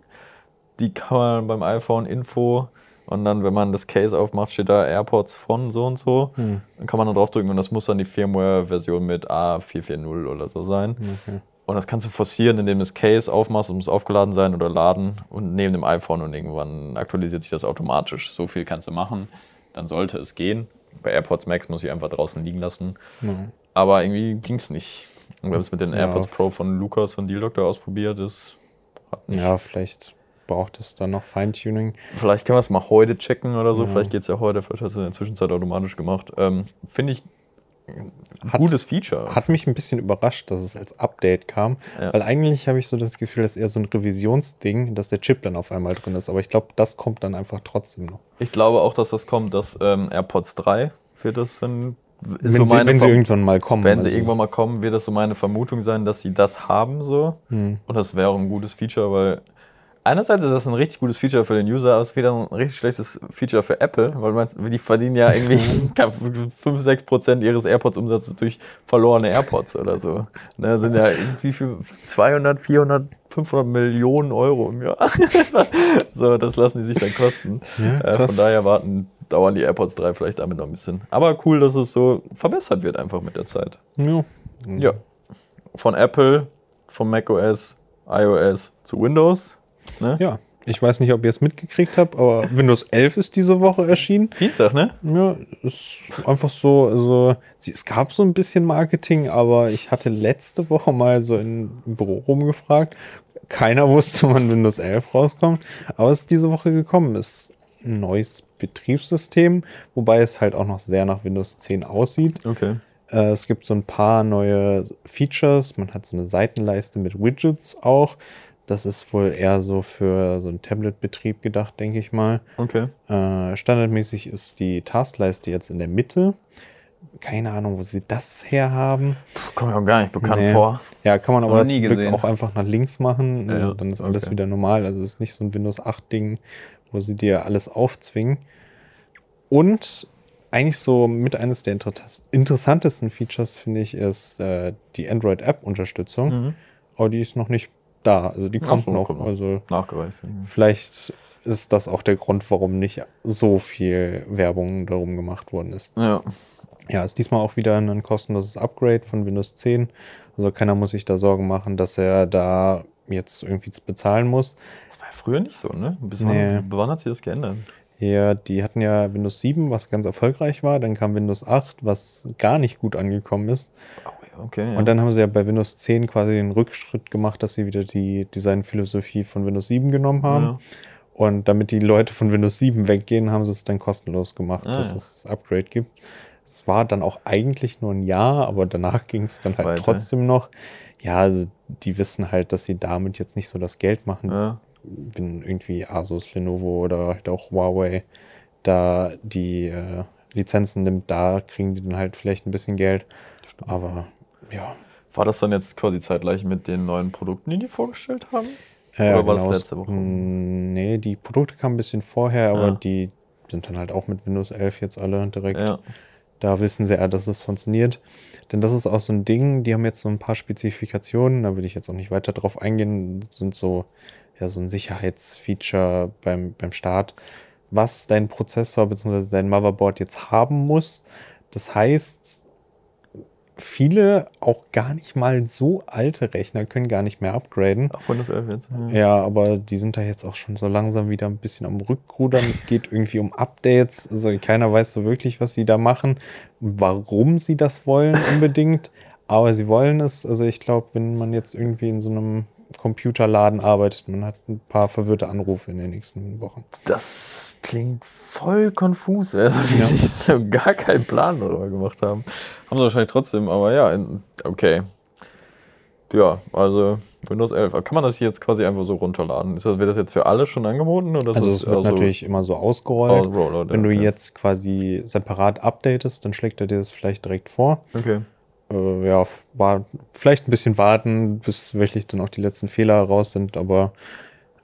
A: Die kann man beim iPhone Info und dann, wenn man das Case aufmacht, steht da AirPods von so und so.
B: Hm.
A: Dann kann man da draufdrücken und das muss dann die Firmware-Version mit A440 oder so sein.
B: Okay.
A: Und das kannst du forcieren, indem du das Case aufmachst und muss aufgeladen sein oder laden und neben dem iPhone und irgendwann aktualisiert sich das automatisch. So viel kannst du machen, dann sollte es gehen. Bei AirPods Max muss ich einfach draußen liegen lassen.
B: Ja.
A: Aber irgendwie ging es nicht. Und wir haben es mit den
B: Ja.
A: AirPods Pro von Lukas von Deal Doctor ausprobiert. Das hat nicht
B: ja, vielleicht braucht es dann noch Feintuning.
A: Vielleicht können wir es mal heute checken oder so.
B: Ja.
A: Vielleicht geht es ja heute. Vielleicht hast du es in der Zwischenzeit automatisch gemacht. Ähm, Finde ich
B: Hat-
A: gutes Feature.
B: Hat mich ein bisschen überrascht, dass es als Update kam,
A: Ja.
B: weil eigentlich habe ich so das Gefühl, dass eher so ein Revisionsding, dass der Chip dann auf einmal drin ist. Aber ich glaube, das kommt dann einfach trotzdem noch.
A: Ich glaube auch, dass das kommt, dass ähm, AirPods 3 wird das dann. Ist
B: wenn
A: so
B: sie, wenn sie irgendwann mal kommen.
A: wenn sie
B: also-
A: irgendwann mal kommen, wird das so meine Vermutung sein, dass sie das haben so.
B: Hm.
A: Und das wäre auch ein gutes Feature, weil einerseits ist das ein richtig gutes Feature für den User, aber es ist wieder ein richtig schlechtes Feature für Apple, weil man, die verdienen ja irgendwie [laughs] 5, 6 Prozent ihres AirPods-Umsatzes durch verlorene AirPods oder so. Ne, sind ja irgendwie für 200, 400, 500 Millionen Euro im Jahr. [laughs] so, das lassen die sich dann kosten.
B: Ja,
A: äh, von daher warten, dauern die AirPods 3 vielleicht damit noch ein bisschen. Aber cool, dass es so verbessert wird einfach mit der Zeit.
B: Ja.
A: Ja. Von Apple, von macOS, iOS zu Windows. Ne?
B: ja. Ich weiß nicht, ob ihr es mitgekriegt habt, aber [laughs] Windows 11 ist diese Woche erschienen.
A: Dienstag, ne?
B: Ja, ist einfach so, also es gab so ein bisschen Marketing, aber ich hatte letzte Woche mal so im Büro rumgefragt. Keiner wusste, wann Windows 11 rauskommt, aber es ist diese Woche gekommen. Es ist ein neues Betriebssystem, wobei es halt auch noch sehr nach Windows 10 aussieht.
A: Okay.
B: Äh, es gibt so ein paar neue Features. Man hat so eine Seitenleiste mit Widgets auch. Das ist wohl eher so für so einen Tablet-Betrieb gedacht, denke ich mal.
A: Okay.
B: Äh, standardmäßig ist die Taskleiste jetzt in der Mitte. Keine Ahnung, wo sie das herhaben.
A: Kommt mir auch gar nicht bekannt
B: Nee.
A: vor.
B: Ja, kann man aber
A: nie
B: zum Glück
A: gesehen.
B: auch einfach nach links machen. Also
A: Ja,
B: dann ist alles
A: okay.
B: wieder normal. Also es ist nicht so ein Windows 8 Ding, wo sie dir alles aufzwingen. Und eigentlich so mit eines der interessantesten Features, finde ich, ist äh, die Android-App-Unterstützung. Mhm. Aber die ist noch nicht da. Also die kommt so, noch. Kommt Also
A: nachgereicht.
B: Vielleicht ist das auch der Grund, warum nicht so viel Werbung darum gemacht worden ist.
A: Ja.
B: Ja, ist diesmal auch wieder ein kostenloses Upgrade von Windows 10. Also keiner muss sich da Sorgen machen, dass er da jetzt irgendwie bezahlen muss.
A: Das war ja früher nicht so, ne? Bis nee. wann, wann hat sich das geändert?
B: Ja, die hatten ja Windows 7, was ganz erfolgreich war. Dann kam Windows 8, was gar nicht gut angekommen ist.
A: Okay,
B: ja. Und dann haben sie ja bei Windows 10 quasi den Rückschritt gemacht, dass sie wieder die Designphilosophie von Windows 7 genommen haben. Ja. Und damit die Leute von Windows 7 weggehen, haben sie es dann kostenlos gemacht, ah, dass ja. es das Upgrade gibt. Es war dann auch eigentlich nur ein Jahr, aber danach ging es dann halt Weiter. trotzdem noch. Ja, also die wissen halt, dass sie damit jetzt nicht so das Geld machen. Ja wenn irgendwie Asus, Lenovo oder halt auch Huawei da die äh, Lizenzen nimmt, da kriegen die dann halt vielleicht ein bisschen Geld. Stimmt. Aber ja.
A: War das dann jetzt quasi zeitgleich mit den neuen Produkten, die die vorgestellt haben? Äh, Oder war genau, das letzte Woche?
B: Nee, die Produkte kamen ein bisschen vorher, aber ja. die sind dann halt auch mit Windows 11 jetzt alle direkt. Ja. Da wissen sie ja, dass es funktioniert. Denn das ist auch so ein Ding, die haben jetzt so ein paar Spezifikationen, da will ich jetzt auch nicht weiter drauf eingehen, das sind so ja so ein Sicherheitsfeature beim, beim Start, was dein Prozessor bzw. dein Motherboard jetzt haben muss. Das heißt, viele auch gar nicht mal so alte Rechner können gar nicht mehr upgraden.
A: Ach, Windows 11 jetzt.
B: Ja. ja, aber die sind da jetzt auch schon so langsam wieder ein bisschen am Rückrudern. es geht irgendwie um Updates. Also keiner weiß so wirklich, was sie da machen, warum sie das wollen unbedingt. Aber sie wollen es. Also ich glaube, wenn man jetzt irgendwie in so einem Computerladen arbeitet. Man hat ein paar verwirrte Anrufe in den nächsten Wochen.
A: Das klingt voll konfus, also, ja. die so gar keinen Plan darüber gemacht haben. Haben sie wahrscheinlich trotzdem, aber ja, okay. Ja, also Windows 11. Kann man das hier jetzt quasi einfach so runterladen? Ist das, wird das jetzt für alle schon angeboten? Oder
B: also es wird also natürlich immer so ausgerollt. ausgerollt Wenn du okay. jetzt quasi separat updatest, dann schlägt er dir das vielleicht direkt vor.
A: Okay
B: äh, ja, war vielleicht ein bisschen warten, bis wirklich dann auch die letzten Fehler raus sind, aber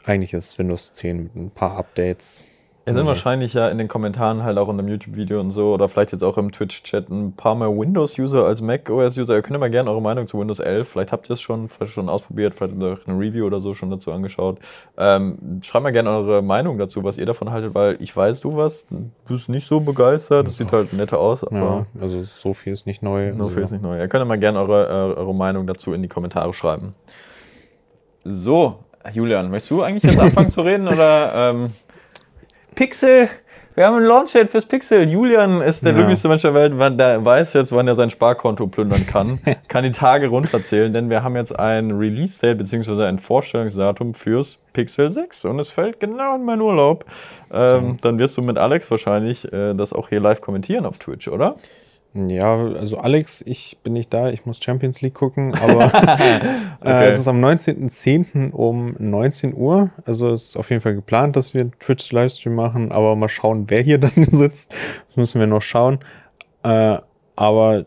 B: eigentlich ist Windows 10 mit ein paar Updates
A: es sind mhm. wahrscheinlich ja in den Kommentaren halt auch in dem YouTube-Video und so oder vielleicht jetzt auch im Twitch-Chat ein paar mehr Windows-User als Mac-OS-User. Ihr könnt mal gerne eure Meinung zu Windows 11. Vielleicht habt ihr es schon, vielleicht schon ausprobiert, vielleicht habt ihr euch eine Review oder so schon dazu angeschaut. Ähm, schreibt mal gerne eure Meinung dazu, was ihr davon haltet, weil ich weiß, du was, du bist nicht so begeistert. Das sieht halt netter aus. Aber ja,
B: also so viel ist nicht neu.
A: So also. viel ist nicht neu. Ihr könnt mal gerne eure, äh, eure Meinung dazu in die Kommentare schreiben. So, Julian, möchtest du eigentlich jetzt anfangen zu reden oder ähm, Pixel wir haben ein Launchpad fürs Pixel. Julian ist der ja. glücklichste Mensch der Welt, der weiß jetzt, wann er sein Sparkonto plündern kann. [laughs] kann die Tage runterzählen, denn wir haben jetzt ein Release-Date bzw. ein Vorstellungsdatum fürs Pixel 6 und es fällt genau in meinen Urlaub. Ähm, dann wirst du mit Alex wahrscheinlich äh, das auch hier live kommentieren auf Twitch, oder?
B: Ja, also Alex, ich bin nicht da, ich muss Champions League gucken, [laughs] aber äh, okay. äh, es ist am 19.10. um 19 Uhr. Also es ist auf jeden Fall geplant, dass wir einen Twitch-Livestream machen, aber mal schauen, wer hier [laughs] dann sitzt. Das müssen wir noch schauen. Äh, aber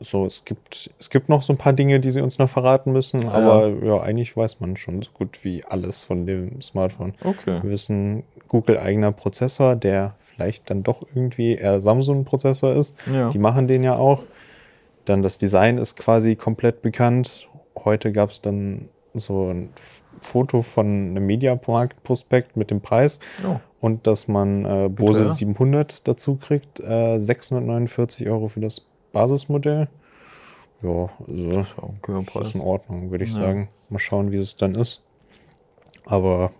B: so, es gibt, es gibt noch so ein paar Dinge, die sie uns noch verraten müssen, ah, aber ja. ja, eigentlich weiß man schon so gut wie alles von dem Smartphone.
A: Okay.
B: Wir wissen, Google eigener Prozessor, der vielleicht dann doch irgendwie eher Samsung-Prozessor ist. Ja. Die machen den ja auch. Dann das Design ist quasi komplett bekannt. Heute gab es dann so ein Foto von einem Mediamarkt-Prospekt mit dem Preis oh. und dass man äh, Bose ja. 700 dazu kriegt. Äh, 649 Euro für das Basismodell. Ja, also das ist, das ist in Ordnung, würde ich ja. sagen. Mal schauen, wie es dann ist. Aber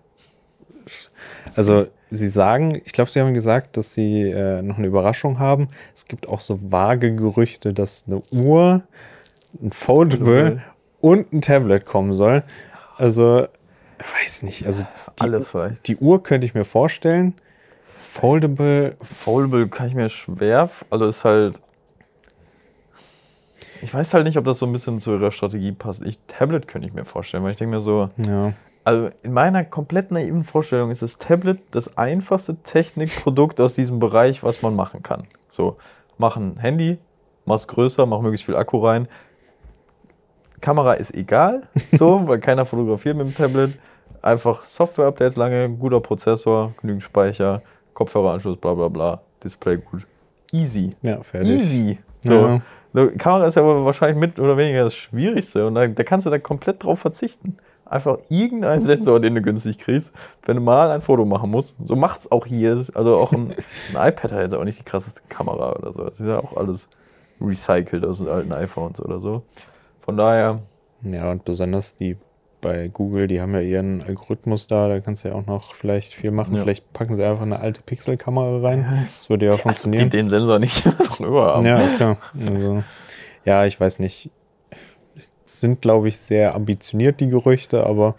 B: also Sie sagen, ich glaube, Sie haben gesagt, dass Sie äh, noch eine Überraschung haben. Es gibt auch so vage Gerüchte, dass eine Uhr, ein Foldable und ein Tablet kommen soll. Also, weiß nicht. Also
A: die, Alles vielleicht.
B: Die Uhr könnte ich mir vorstellen. Foldable.
A: Foldable kann ich mir schwer. Also ist halt. Ich weiß halt nicht, ob das so ein bisschen zu ihrer Strategie passt. Ich, Tablet könnte ich mir vorstellen, weil ich denke mir so.
B: Ja
A: also in meiner komplett naiven Vorstellung ist das Tablet das einfachste Technikprodukt aus diesem Bereich, was man machen kann. So, mach ein Handy, mach es größer, mach möglichst viel Akku rein. Kamera ist egal, [laughs] so, weil keiner fotografiert mit dem Tablet. Einfach Software-Updates lange, guter Prozessor, genügend Speicher, Kopfhöreranschluss, bla bla bla, Display gut. easy.
B: Ja, fertig.
A: Easy. So.
B: Ja.
A: So, Kamera ist ja wahrscheinlich mit oder weniger das Schwierigste und da, da kannst du da komplett drauf verzichten. Einfach irgendeinen Sensor, den du günstig kriegst, wenn du mal ein Foto machen musst. So macht's auch hier. Also auch ein, ein iPad hat jetzt auch nicht die krasseste Kamera oder so. Das ist ja auch alles recycelt aus den alten iPhones oder so. Von daher,
B: Ja, und besonders die bei Google, die haben ja ihren Algorithmus da, da kannst du ja auch noch vielleicht viel machen.
A: Ja.
B: Vielleicht packen sie einfach eine alte Pixelkamera rein. Das würde ja
A: die
B: funktionieren.
A: den Sensor nicht [laughs] rüber haben.
B: Ja, klar. Also, ja, ich weiß nicht. Sind, glaube ich, sehr ambitioniert, die Gerüchte, aber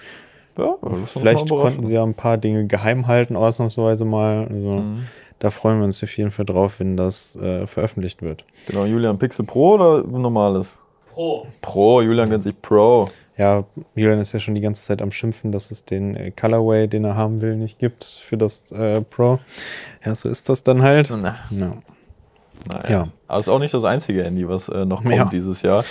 A: Ja,
B: vielleicht konnten sie ja ein paar Dinge geheim halten, ausnahmsweise mal. Also,
A: Mhm.
B: da freuen wir uns auf jeden Fall drauf, wenn das äh, veröffentlicht wird.
A: Genau, Julian Pixel Pro oder normales?
C: Pro.
A: Pro, Julian nennt sich Pro.
B: Ja, Julian ist ja schon die ganze Zeit am Schimpfen, dass es den äh, Colorway, den er haben will, nicht gibt für das äh, Pro. Ja, so ist das dann halt.
A: Na,
B: Ja.
A: Naja.
B: Ja.
A: Aber ist auch nicht das einzige Handy, was äh, noch kommt
B: Ja.
A: dieses Jahr.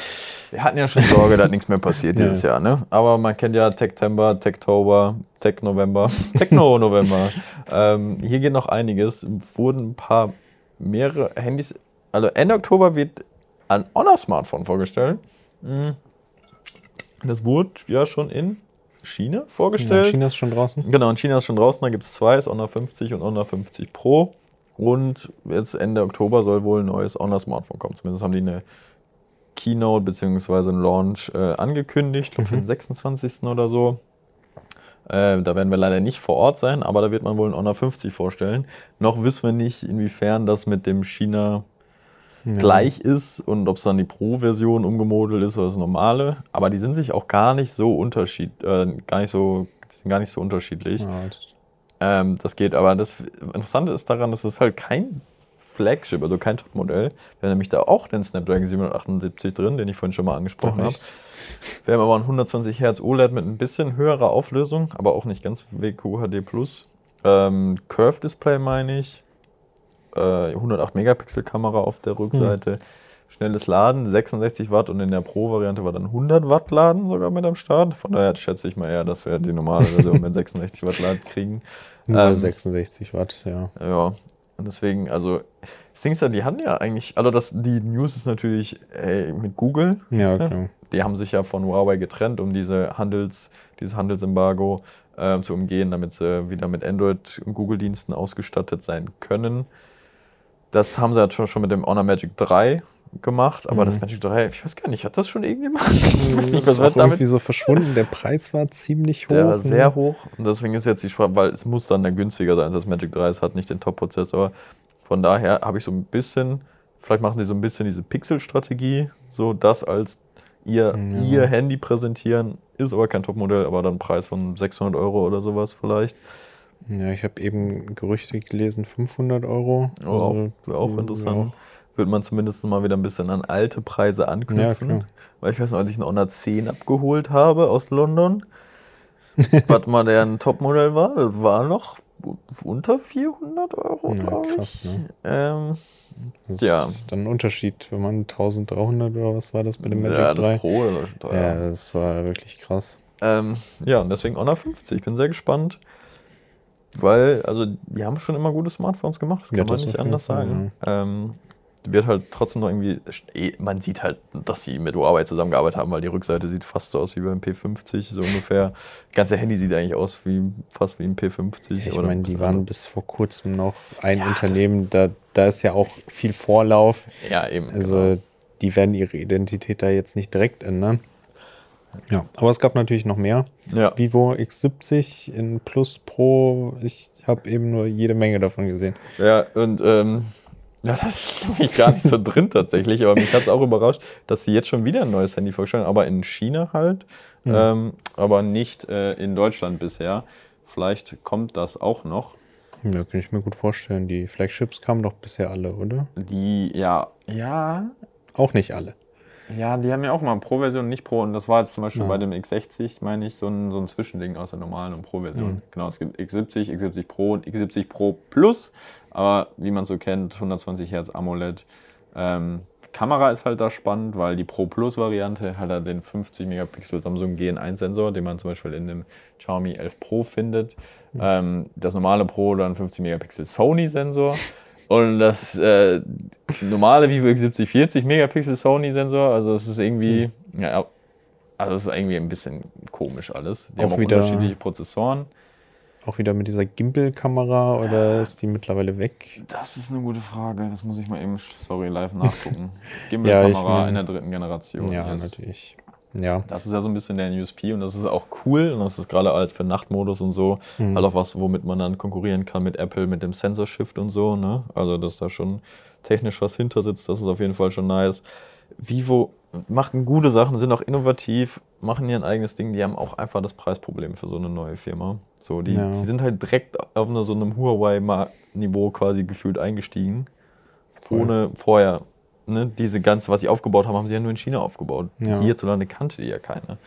A: Wir hatten ja schon Sorge, [laughs] dass nichts mehr passiert
B: Ja.
A: dieses Jahr, ne? Aber man kennt ja Techtember, Techtober, Tech November, [laughs] Techno November. ähm, hier geht noch einiges. Wurden ein paar mehrere Handys. Also Ende Oktober wird ein Honor Smartphone vorgestellt. Mhm. Das wurde ja schon in China
B: ja
A: vorgestellt.
B: China ist schon draußen.
A: Genau, in China ist schon draußen, da gibt es zwei, das Honor 50 und Honor 50 Pro. Und jetzt Ende Oktober soll wohl ein neues Honor Smartphone kommen. Zumindest haben die eine Keynote bzw. einen Launch äh, angekündigt, ich glaube für den 26. oder so. Äh, da werden wir leider nicht vor Ort sein, aber da wird man wohl ein Honor 50 vorstellen. Noch wissen wir nicht, inwiefern das mit dem China
B: Ja.
A: gleich ist und ob es dann die Pro-Version umgemodelt ist oder das normale. Aber die sind sich auch gar nicht so unterschied, äh, gar nicht so, die sind gar nicht so unterschiedlich.
B: Ja,
A: Ähm, das geht, aber das Interessante ist daran, dass es halt kein Flagship, also kein Topmodell. Wir haben nämlich da auch den Snapdragon 778 drin, den ich vorhin schon mal angesprochen habe. Wir haben aber ein 120 Hertz OLED mit ein bisschen höherer Auflösung, aber auch nicht ganz WQHD+. Ähm, Curve Display meine ich. Äh, 108 Megapixel Kamera auf der Rückseite. Schnelles Laden, 66 Watt und in der Pro-Variante war dann 100 Watt Laden sogar mit am Start. Von daher schätze ich mal eher, dass wir die normale Version mit 66 Watt Laden kriegen.
B: nur
A: Ähm,
B: 66 Watt, ja.
A: Ja, und deswegen, also, das Ding ist ja, die hatten ja eigentlich, also das, die News ist natürlich ey, mit Google,
B: Ja, klar.
A: die haben sich ja von Huawei getrennt, um diese Handels, dieses Handelsembargo äh, zu umgehen, damit sie wieder mit Android- und Google-Diensten ausgestattet sein können. Das haben sie ja schon, schon mit dem Honor Magic 3 gemacht, aber
B: Mhm.
A: das Magic 3, ich weiß gar nicht, hat das schon irgendjemand? [laughs] Ich weiß nicht, [laughs]
B: das
A: was
B: auch
A: damit
B: irgendwie so verschwunden. Der Preis war ziemlich hoch.
A: der war
B: ne?
A: sehr hoch und deswegen ist jetzt die Sprache, weil es muss dann der günstiger sein als das Magic 3, es hat nicht den Top-Prozessor. Von daher habe ich so ein bisschen, vielleicht machen die so ein bisschen diese Pixel-Strategie, so das als ihr,
B: Ja.
A: ihr Handy präsentieren, ist aber kein Topmodell, aber dann Preis von 600 Euro oder sowas vielleicht.
B: Ja, ich habe eben Gerüchte gelesen, 500 Euro.
A: Oh, auch,
B: Also,
A: auch
B: ja.
A: Würde man zumindest mal wieder ein bisschen an alte Preise anknüpfen.
B: Ja.
A: Weil ich weiß noch, als ich einen Honor 10 abgeholt habe aus London, [laughs] was mal der ein Topmodell war, das war noch unter 400 Euro,
B: Ja,
A: glaube ich.
B: krass, ne?
A: Ähm,
B: Das
A: Ja.
B: ist dann ein Unterschied, wenn man 1300 oder was war das bei dem Magic
A: ja,
B: 3?
A: das Pro das war schon teuer.
B: Ja, das war wirklich krass.
A: Ähm, ja, und deswegen Honor 50. Ich bin sehr gespannt, weil, also, die haben schon immer gute Smartphones gemacht, das kann
B: Ja,
A: man
B: das
A: nicht
B: auf jeden
A: anders sagen. Ähm, wird halt trotzdem noch irgendwie, eh, man sieht halt, dass sie mit Huawei zusammengearbeitet haben, weil die Rückseite sieht fast so aus wie beim P50, so ungefähr. Das ganze Handy sieht eigentlich aus wie fast wie ein P50.
B: Ich
A: oder
B: meine,
A: ein
B: die waren bis vor kurzem noch ein
A: Ja,
B: Unternehmen, da, da ist ja auch viel Vorlauf.
A: Ja, eben.
B: Also
A: genau.
B: die werden ihre Identität da jetzt nicht direkt ändern. Ja, aber es gab natürlich noch mehr.
A: Ja.
B: Vivo X70 in Plus Pro. Ich habe eben nur jede Menge davon gesehen.
A: Ja, und ähm, [laughs] ja, das ist mich gar nicht so drin tatsächlich, aber mich hat es auch überrascht, dass sie jetzt schon wieder ein neues Handy vorstellen, aber in China halt,
B: Mhm.
A: ähm, aber nicht äh, in Deutschland bisher. Vielleicht kommt das auch noch.
B: Ja, kann ich mir gut vorstellen. Die Flagships kamen doch bisher alle, oder?
A: Die, ja, ja,
B: Auch nicht alle.
A: Ja, die haben ja auch mal Pro-Version, nicht Pro. Und das war jetzt zum Beispiel
B: Ja.
A: bei dem X60, meine ich, so ein, so ein Zwischending aus der normalen und Pro-Version.
B: Mhm.
A: Genau, es gibt X70, X70 Pro und X70 Pro Plus. Aber wie man so kennt, 120 Hertz AMOLED. Ähm, Kamera ist halt da spannend, weil die Pro Plus Variante hat halt den 50 Megapixel Samsung GN1 Sensor, den man zum Beispiel in dem Xiaomi 11 Pro findet. Ähm, das normale Pro dann 50 Megapixel Sony Sensor. Und das äh, normale Vivo X70 40 Megapixel Sony Sensor, also es ist irgendwie,
B: Hm.
A: ja, also es ist irgendwie ein bisschen komisch alles. Die
B: Auch
A: haben auch
B: wieder-
A: unterschiedliche Prozessoren.
B: Auch wieder mit dieser Gimbal-Kamera oder ist die mittlerweile weg?
A: Das ist eine gute Frage. Das muss ich mal eben, sorry, live nachgucken. [laughs]
B: Ja,
A: Gimbal-Kamera
B: mein-
A: in der dritten Generation.
B: Ja, natürlich. Ja,
A: Das ist ja so ein bisschen der USP und das ist auch cool und das ist gerade halt für Nachtmodus und so
B: Mhm.
A: halt auch was, womit man dann konkurrieren kann mit Apple, mit dem Sensor Shift und so, ne? Also, dass da schon technisch was hinter sitzt, das ist auf jeden Fall schon nice. Vivo macht gute Sachen, sind auch innovativ, machen ihr ein eigenes Ding, die haben auch einfach das Preisproblem für so eine neue Firma. So, die,
B: Ja.
A: die sind halt direkt auf so einem Huawei-Niveau quasi gefühlt eingestiegen.
B: Voll.
A: Ohne vorher, ne, diese ganze, was sie aufgebaut haben, haben sie ja nur in China aufgebaut.
B: Ja.
A: Hierzulande kannte die ja keiner.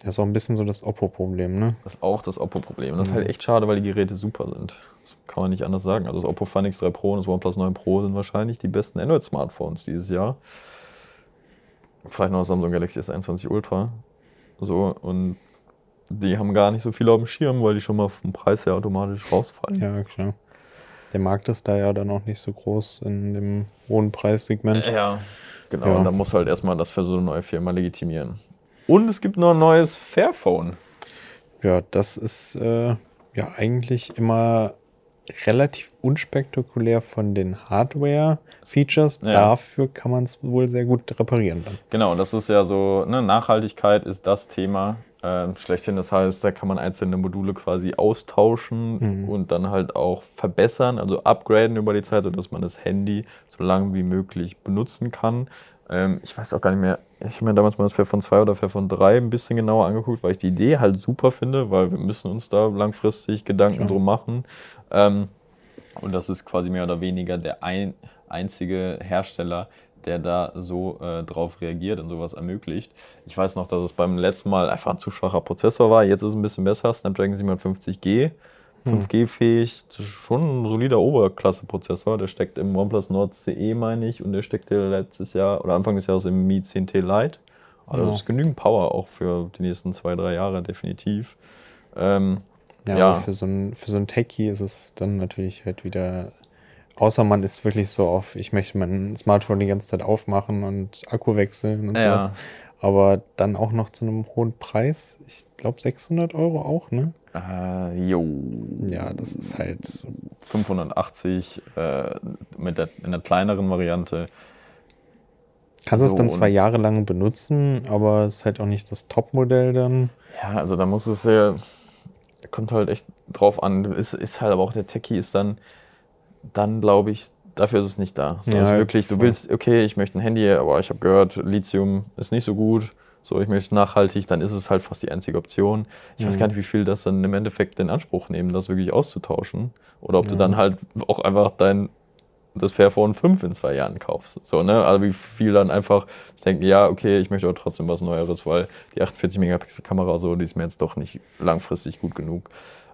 B: das ist auch ein bisschen so das Oppo-Problem, ne?
A: Das ist auch das Oppo-Problem. Das ist halt echt schade, weil die Geräte super sind. Das kann man nicht anders sagen. Also das Oppo Find X3 Pro und das OnePlus 9 Pro sind wahrscheinlich die besten Android-Smartphones dieses Jahr. Vielleicht noch das Samsung Galaxy S21 Ultra. So, und die haben gar nicht so viel auf dem Schirm, weil die schon mal vom Preis her automatisch rausfallen.
B: Ja, klar. Der Markt ist da ja dann auch nicht so groß in dem hohen Preissegment.
A: Ja, genau.
B: Ja.
A: Und da muss halt erstmal das für so eine neue Firma legitimieren. Und es gibt noch ein neues Fairphone.
B: Ja, das ist äh, ja eigentlich immer relativ unspektakulär von den Hardware-Features.
A: Ja.
B: Dafür kann man es wohl sehr gut reparieren dann.
A: Genau, das ist ja so, ne, Nachhaltigkeit ist das Thema ähm, schlechthin. Das heißt, da kann man einzelne Module quasi austauschen
B: Mhm.
A: und dann halt auch verbessern, also upgraden über die Zeit, sodass man das Handy so lange wie möglich benutzen kann. Ähm, ich weiß auch gar nicht mehr, ich habe mir damals mal das Fairphone 2 oder Fairphone 3 ein bisschen genauer angeguckt, weil ich die Idee halt super finde, weil wir müssen uns da langfristig Gedanken
B: Klar.
A: drum machen. Ähm, und das ist quasi mehr oder weniger der ein, einzige Hersteller, der da so äh, drauf reagiert und sowas ermöglicht. Ich weiß noch, dass es beim letzten Mal einfach ein zu schwacher Prozessor war. Jetzt ist es ein bisschen besser. Snapdragon 750G, 5G-fähig. Das ist schon ein solider Oberklasse-Prozessor. Der steckt im OnePlus Nord CE, meine ich, und der steckte letztes Jahr oder Anfang des Jahres im Mi 10T Lite. Also
B: Ja.
A: das ist genügend Power auch für die nächsten zwei, drei Jahre, definitiv. Ähm,
B: Ja,
A: Ja.
B: für so ein, für so ein Techie ist es dann natürlich halt wieder, außer man ist wirklich so auf, ich möchte mein Smartphone die ganze Zeit aufmachen und Akku wechseln und sowas.
A: ja.
B: Aber dann auch noch zu einem hohen Preis. Ich glaube 600 Euro auch, ne?
A: Äh, jo.
B: Ja, das ist halt so
A: 580 äh, mit der, in der kleineren Variante.
B: Kannst es
A: So,
B: dann
A: und-
B: zwar jahrelang benutzen, aber es ist halt auch nicht das Topmodell dann.
A: Ja, also da muss es ja, kommt halt echt drauf an. Ist, ist halt aber auch der Techie ist dann, dann glaube ich, dafür ist es nicht da. So
B: Ja,
A: ist wirklich, du willst, okay, ich möchte ein Handy, aber ich habe gehört, Lithium ist nicht so gut. So, ich möchte nachhaltig, dann ist es halt fast die einzige Option. Ich weiß
B: Mhm.
A: gar nicht, wie viel das dann im Endeffekt in Anspruch nehmen, das wirklich auszutauschen. Oder ob du
B: Ja.
A: dann halt auch einfach dein das Fairphone 5 in zwei Jahren kaufst. So, ne? Also wie viel dann einfach denken, ja, okay, ich möchte aber trotzdem was Neueres, weil die 48 Megapixel Kamera so, die ist mir jetzt doch nicht langfristig gut genug.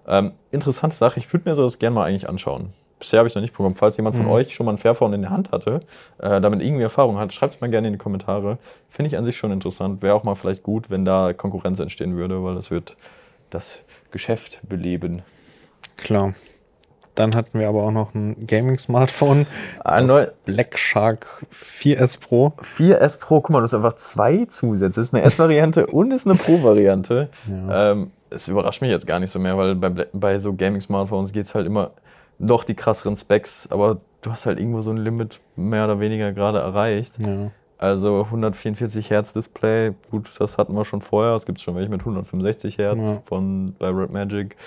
A: Ähm, interessante Sache, ich würde mir sowas gerne mal eigentlich anschauen. Bisher habe ich noch nicht bekommen. Falls jemand von
B: Mhm.
A: euch schon mal ein Fairphone in der Hand hatte, äh, damit irgendwie Erfahrung hat, schreibt es mal gerne in die Kommentare. Finde ich an sich schon interessant. Wäre auch mal vielleicht gut, wenn da Konkurrenz entstehen würde, weil das wird das Geschäft beleben.
B: Klar. Dann hatten wir aber auch noch ein Gaming-Smartphone.
A: Ein
B: das
A: neu-
B: Black Shark 4S Pro.
A: 4S Pro, guck mal, du hast einfach zwei Zusätze. Es ist eine S-Variante [laughs] und es ist eine Pro-Variante.
B: Ja.
A: Ähm, es überrascht mich jetzt gar nicht so mehr, weil bei, bei so Gaming-Smartphones geht es halt immer noch die krasseren Specs, aber du hast halt irgendwo so ein Limit mehr oder weniger gerade erreicht.
B: ja.
A: Also 144 Hertz Display, gut, das hatten wir schon vorher. Es gibt schon welche mit 165 Hertz
B: Ja.
A: von bei Red Magic.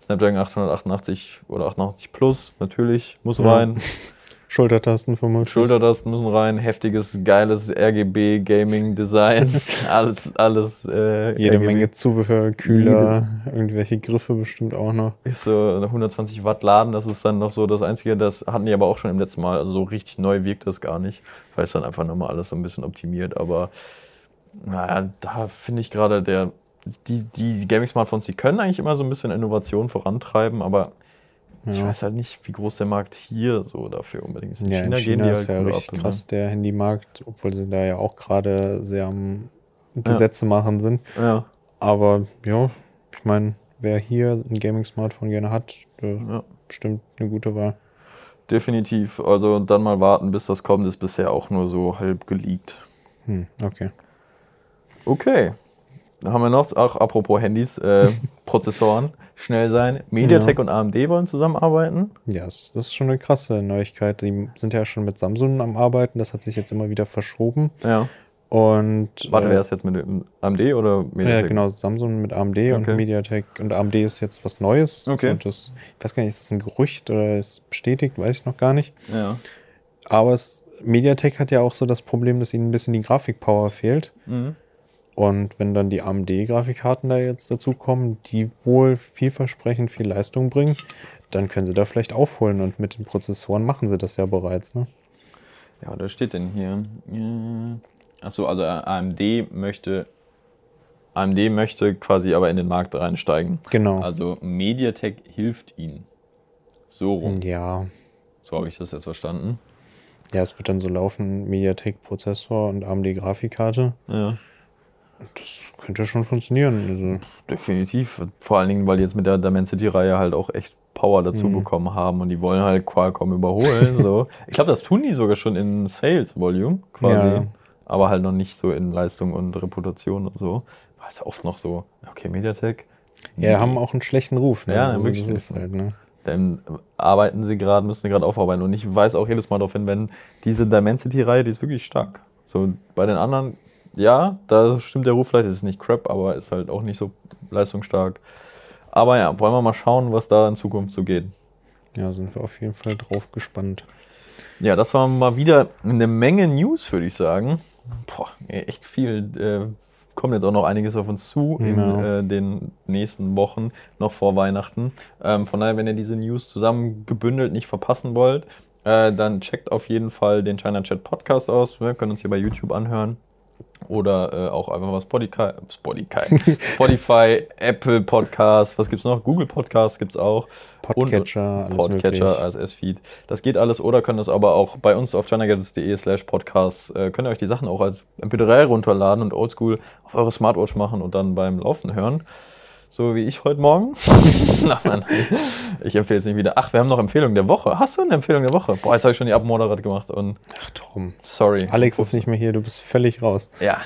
A: Snapdragon 888 oder 88 Plus, natürlich, muss
B: Ja. [laughs] Schultertasten vermutlich.
A: Schultertasten müssen rein, heftiges, geiles RGB-Gaming-Design. [laughs] alles, alles. Äh,
B: Jede
A: RGB.
B: Menge Zubehör, Kühler, irgendwelche Griffe bestimmt auch noch.
A: Ist so eine 120 Watt Laden, das ist dann noch so das Einzige, das hatten die aber auch schon im letzten Mal. Also so richtig neu wirkt das gar nicht, weil es dann einfach nochmal alles so ein bisschen optimiert. Aber naja, da finde ich gerade der. Die, die Gaming-Smartphones, die können eigentlich immer so ein bisschen Innovation vorantreiben, aber ich
B: Ja.
A: weiß halt nicht, wie groß der Markt hier so dafür unbedingt ist.
B: Ja, in China, ist ja
A: cool
B: richtig
A: ab, ne?
B: krass der Handymarkt, obwohl sie da ja auch gerade sehr am Gesetze machen sind.
A: Ja,
B: Aber ja, ich meine, wer hier ein Gaming-Smartphone gerne hat, der
A: ja.
B: bestimmt eine gute Wahl.
A: definitiv. Also dann mal warten, bis das kommt, ist bisher auch nur so halb geleakt.
B: Hm, okay.
A: Okay. Dann haben wir noch, auch apropos Handys, äh, [laughs] Prozessoren, schnell sein. MediaTek und AMD wollen zusammenarbeiten.
B: Ja, das, ist schon eine krasse Neuigkeit. Die sind ja schon mit Samsung am Arbeiten. Das hat sich jetzt immer wieder verschoben.
A: Ja.
B: Und
A: Warte,
B: äh,
A: wer ist jetzt mit AMD oder
B: Ja,
A: MediaTek?
B: genau, Samsung mit AMD
A: Okay.
B: und MediaTek. Und AMD ist jetzt was Neues.
A: Okay.
B: Das, ich weiß gar nicht, ist das ein Gerücht oder ist es bestätigt, weiß ich noch gar nicht.
A: Ja.
B: Aber es, MediaTek hat ja auch so das Problem, dass ihnen ein bisschen die Grafikpower fehlt.
A: Mhm.
B: Und wenn dann die AMD-Grafikkarten da jetzt dazukommen, die wohl vielversprechend viel Leistung bringen, dann können sie da vielleicht aufholen. Und mit den Prozessoren machen sie das ja bereits. Ne?
A: Ja, da steht denn hier. Achso, also AMD möchte. AMD möchte quasi aber in den Markt reinsteigen.
B: Genau.
A: Also MediaTek hilft ihnen. So rum.
B: ja.
A: So habe ich das jetzt verstanden.
B: ja, es wird dann so laufen: MediaTek-Prozessor und AMD-Grafikkarte.
A: Ja.
B: Das könnte schon funktionieren. Also,
A: Definitiv. Vor allen Dingen, weil die jetzt mit der Dimensity-Reihe halt auch echt Power dazu
B: Mhm.
A: bekommen haben und die wollen halt Qualcomm überholen. so. [laughs] Ich glaube, das tun die sogar schon in Sales Volume quasi.
B: Ja.
A: Aber halt noch nicht so in Leistung und Reputation und so. Weil es oft noch so, okay, Mediatek.
B: ja, haben auch einen schlechten Ruf. Ne?
A: Ja,
B: also,
A: wirklich
B: das ist halt, ne?
A: Dann arbeiten sie gerade, müssen sie gerade aufarbeiten. Und ich weiß auch jedes Mal darauf hin, wenn diese Dimensity-Reihe, die ist wirklich stark. So bei den anderen, ja, da stimmt der Ruf vielleicht, ist nicht crap, aber ist halt auch nicht so leistungsstark. Aber ja, wollen wir mal schauen, was da in Zukunft so geht.
B: Ja, sind wir auf jeden Fall drauf gespannt.
A: Ja, das war mal wieder eine Menge News, würde ich sagen. Boah, echt viel. Äh, kommt jetzt auch noch einiges auf uns zu in
B: Ja.
A: äh, den nächsten Wochen, noch vor Weihnachten. Ähm, von daher, wenn ihr diese News zusammengebündelt nicht verpassen wollt, äh, dann checkt auf jeden Fall den China Chat Podcast aus. Wir können uns hier bei YouTube anhören. Oder äh, auch einfach mal Spotify, Spotify, Spotify, [laughs] Apple Podcast, was gibt's noch? Google Podcast gibt's auch.
B: Podcatcher, alles
A: Podcatcher,
B: möglich.
A: RSS-Feed. Das geht alles oder könnt es aber auch bei uns auf chinagadgets.de slash podcast, äh, könnt ihr euch die Sachen auch als MP3 runterladen und oldschool auf eure Smartwatch machen und dann beim Laufen hören. So wie ich heute Morgen. [laughs] Ich empfehle es nicht wieder. Ach, wir haben noch Empfehlung der Woche. Hast du eine Empfehlung der Woche? Boah, jetzt habe ich schon die Abmoderat gemacht und
B: Ach Tom.
A: sorry.
B: Alex ist nicht mehr hier, du bist völlig raus.
A: Ja.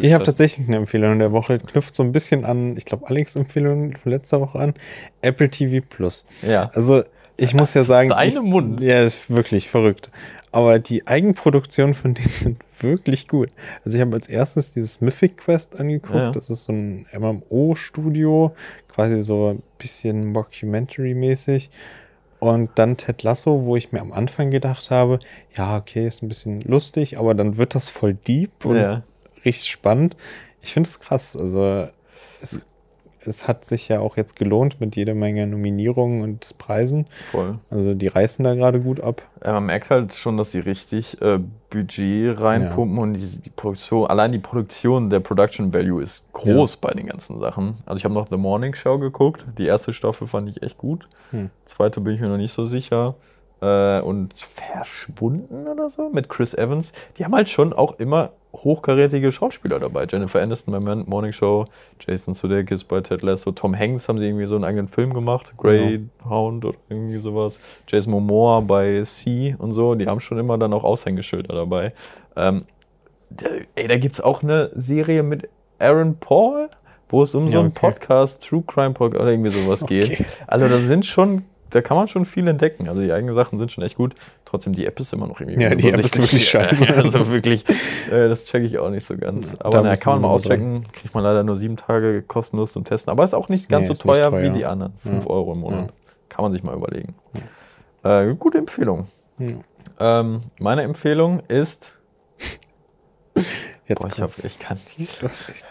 B: Ich habe tatsächlich eine Empfehlung der Woche, knüpft so ein bisschen an, ich glaube, Alex' Empfehlung von letzter Woche an, Apple TV Plus.
A: Ja.
B: Also, ich muss ja sagen.
A: deine
B: ich,
A: Mund.
B: Ja, ist wirklich verrückt. Aber die Eigenproduktionen von [laughs] denen sind wirklich gut. Also, ich habe als erstes dieses Mythic Quest angeguckt.
A: Ja.
B: Das ist so ein MMO-Studio, quasi so ein bisschen Mockumentary-mäßig. Und dann Ted Lasso, wo ich mir am Anfang gedacht habe, ja, okay, ist ein bisschen lustig, aber dann wird das voll deep und
A: Ja.
B: richtig spannend. Ich finde es krass. Also es, es hat sich ja auch jetzt gelohnt mit jeder Menge Nominierungen und Preisen.
A: Voll.
B: Also die reißen da gerade gut ab.
A: Ja, man merkt halt schon, dass die richtig äh, Budget reinpumpen und die, die Produktion, allein die Produktion, der Production Value ist groß bei den ganzen Sachen. Also ich habe noch The Morning Show geguckt. Die erste Staffel fand ich echt gut.
B: Hm.
A: Zweite bin ich mir noch nicht so sicher. Äh, und Verschwunden oder so mit Chris Evans. Die haben halt schon auch immer hochkarätige Schauspieler dabei. Jennifer Aniston bei Morning Show, Jason Sudeikis bei Ted Lasso, Tom Hanks haben sie irgendwie so einen eigenen Film gemacht, Greyhound oder irgendwie sowas. Jason Momoa bei Sea und so. Die haben schon immer dann auch Aushängeschilder dabei. Ähm, der, ey, da gibt es auch eine Serie mit Aaron Paul, wo es um so
B: Ja,
A: einen
B: okay.
A: Podcast, True Crime Podcast oder irgendwie sowas [laughs] geht.
B: Okay.
A: Also da sind schon, da kann man schon viel entdecken. Also die eigenen Sachen sind schon echt gut. Trotzdem, die App ist immer noch irgendwie
B: Ja, die App ist wirklich [laughs] scheiße.
A: Also wirklich, äh, das checke ich auch nicht so ganz. Aber
B: Da müssen
A: kann man mal auschecken. Kriegt man leider nur sieben Tage kostenlos zum Testen. Aber ist auch nicht ganz
B: Nee,
A: so teuer,
B: teuer.
A: wie die anderen. Fünf
B: Ja.
A: Euro im Monat.
B: Ja.
A: Kann man sich mal überlegen. Äh, gute Empfehlung. Ähm, meine Empfehlung ist.
B: Jetzt
A: Boah, ich, hab, ich kann nicht.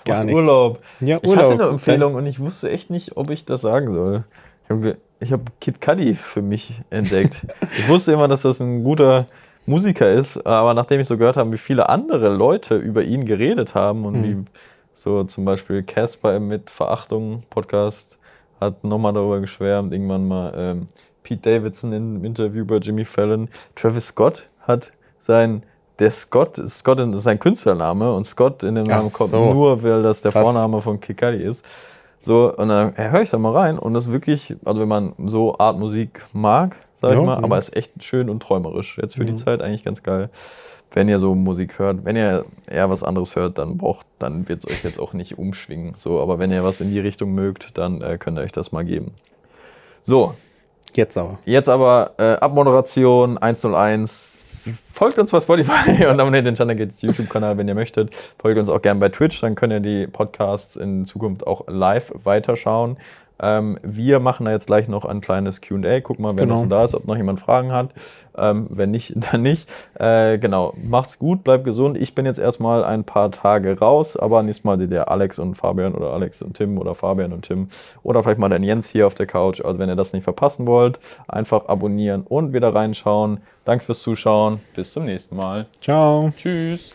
A: Gar
B: nichts.
A: Urlaub.
B: Ja,
A: Ich
B: Urlaub.
A: hatte eine Empfehlung und ich wusste echt nicht, ob ich das sagen soll. Ich habe ich hab Kid Cudi für mich entdeckt. ich wusste immer, dass das ein guter Musiker ist, aber nachdem ich so gehört habe, wie viele andere Leute über ihn geredet haben und
B: Mhm.
A: wie so zum Beispiel Casper mit Verachtung Podcast hat nochmal darüber geschwärmt, irgendwann mal ähm, Pete Davidson im Interview bei Jimmy Fallon. Travis Scott hat sein der Scott, Scott ist sein Künstlername und Scott in dem
B: Ach
A: Namen kommt
B: so.
A: nur, weil das der
B: Krass.
A: Vorname von Kid Cudi ist. So, und dann höre ich da mal rein und das ist wirklich, also wenn man so Art Musik mag, sag
B: Ja,
A: ich mal.
B: mhm.
A: Aber ist echt schön und träumerisch. Jetzt für die
B: Mhm.
A: Zeit eigentlich ganz geil. Wenn ihr so Musik hört, wenn ihr eher was anderes hört, dann braucht, dann wird es euch jetzt auch nicht umschwingen. So, aber wenn ihr was in die Richtung mögt, dann äh, könnt ihr euch das mal geben. So,
B: Jetzt aber.
A: Jetzt aber äh, Abmoderation 101. Folgt uns bei Spotify [laughs] und abonniert den Channel Gates YouTube-Kanal, wenn ihr möchtet. Folgt uns auch gerne bei Twitch, dann könnt ihr die Podcasts in Zukunft auch live weiterschauen. Ähm, wir machen da jetzt gleich noch ein kleines QA. Gucken mal, wer
B: Genau.
A: noch da ist, ob noch jemand Fragen hat. Ähm, wenn nicht, [laughs] dann nicht. Äh, genau, macht's gut, bleibt gesund. Ich bin jetzt erstmal ein paar Tage raus, aber nächstes Mal der Alex und Fabian oder Alex und Tim oder Fabian und Tim oder vielleicht mal den Jens hier auf der Couch. Also wenn ihr das nicht verpassen wollt, einfach abonnieren und wieder reinschauen. Danke fürs Zuschauen. Bis zum nächsten Mal.
B: Ciao.
A: Tschüss.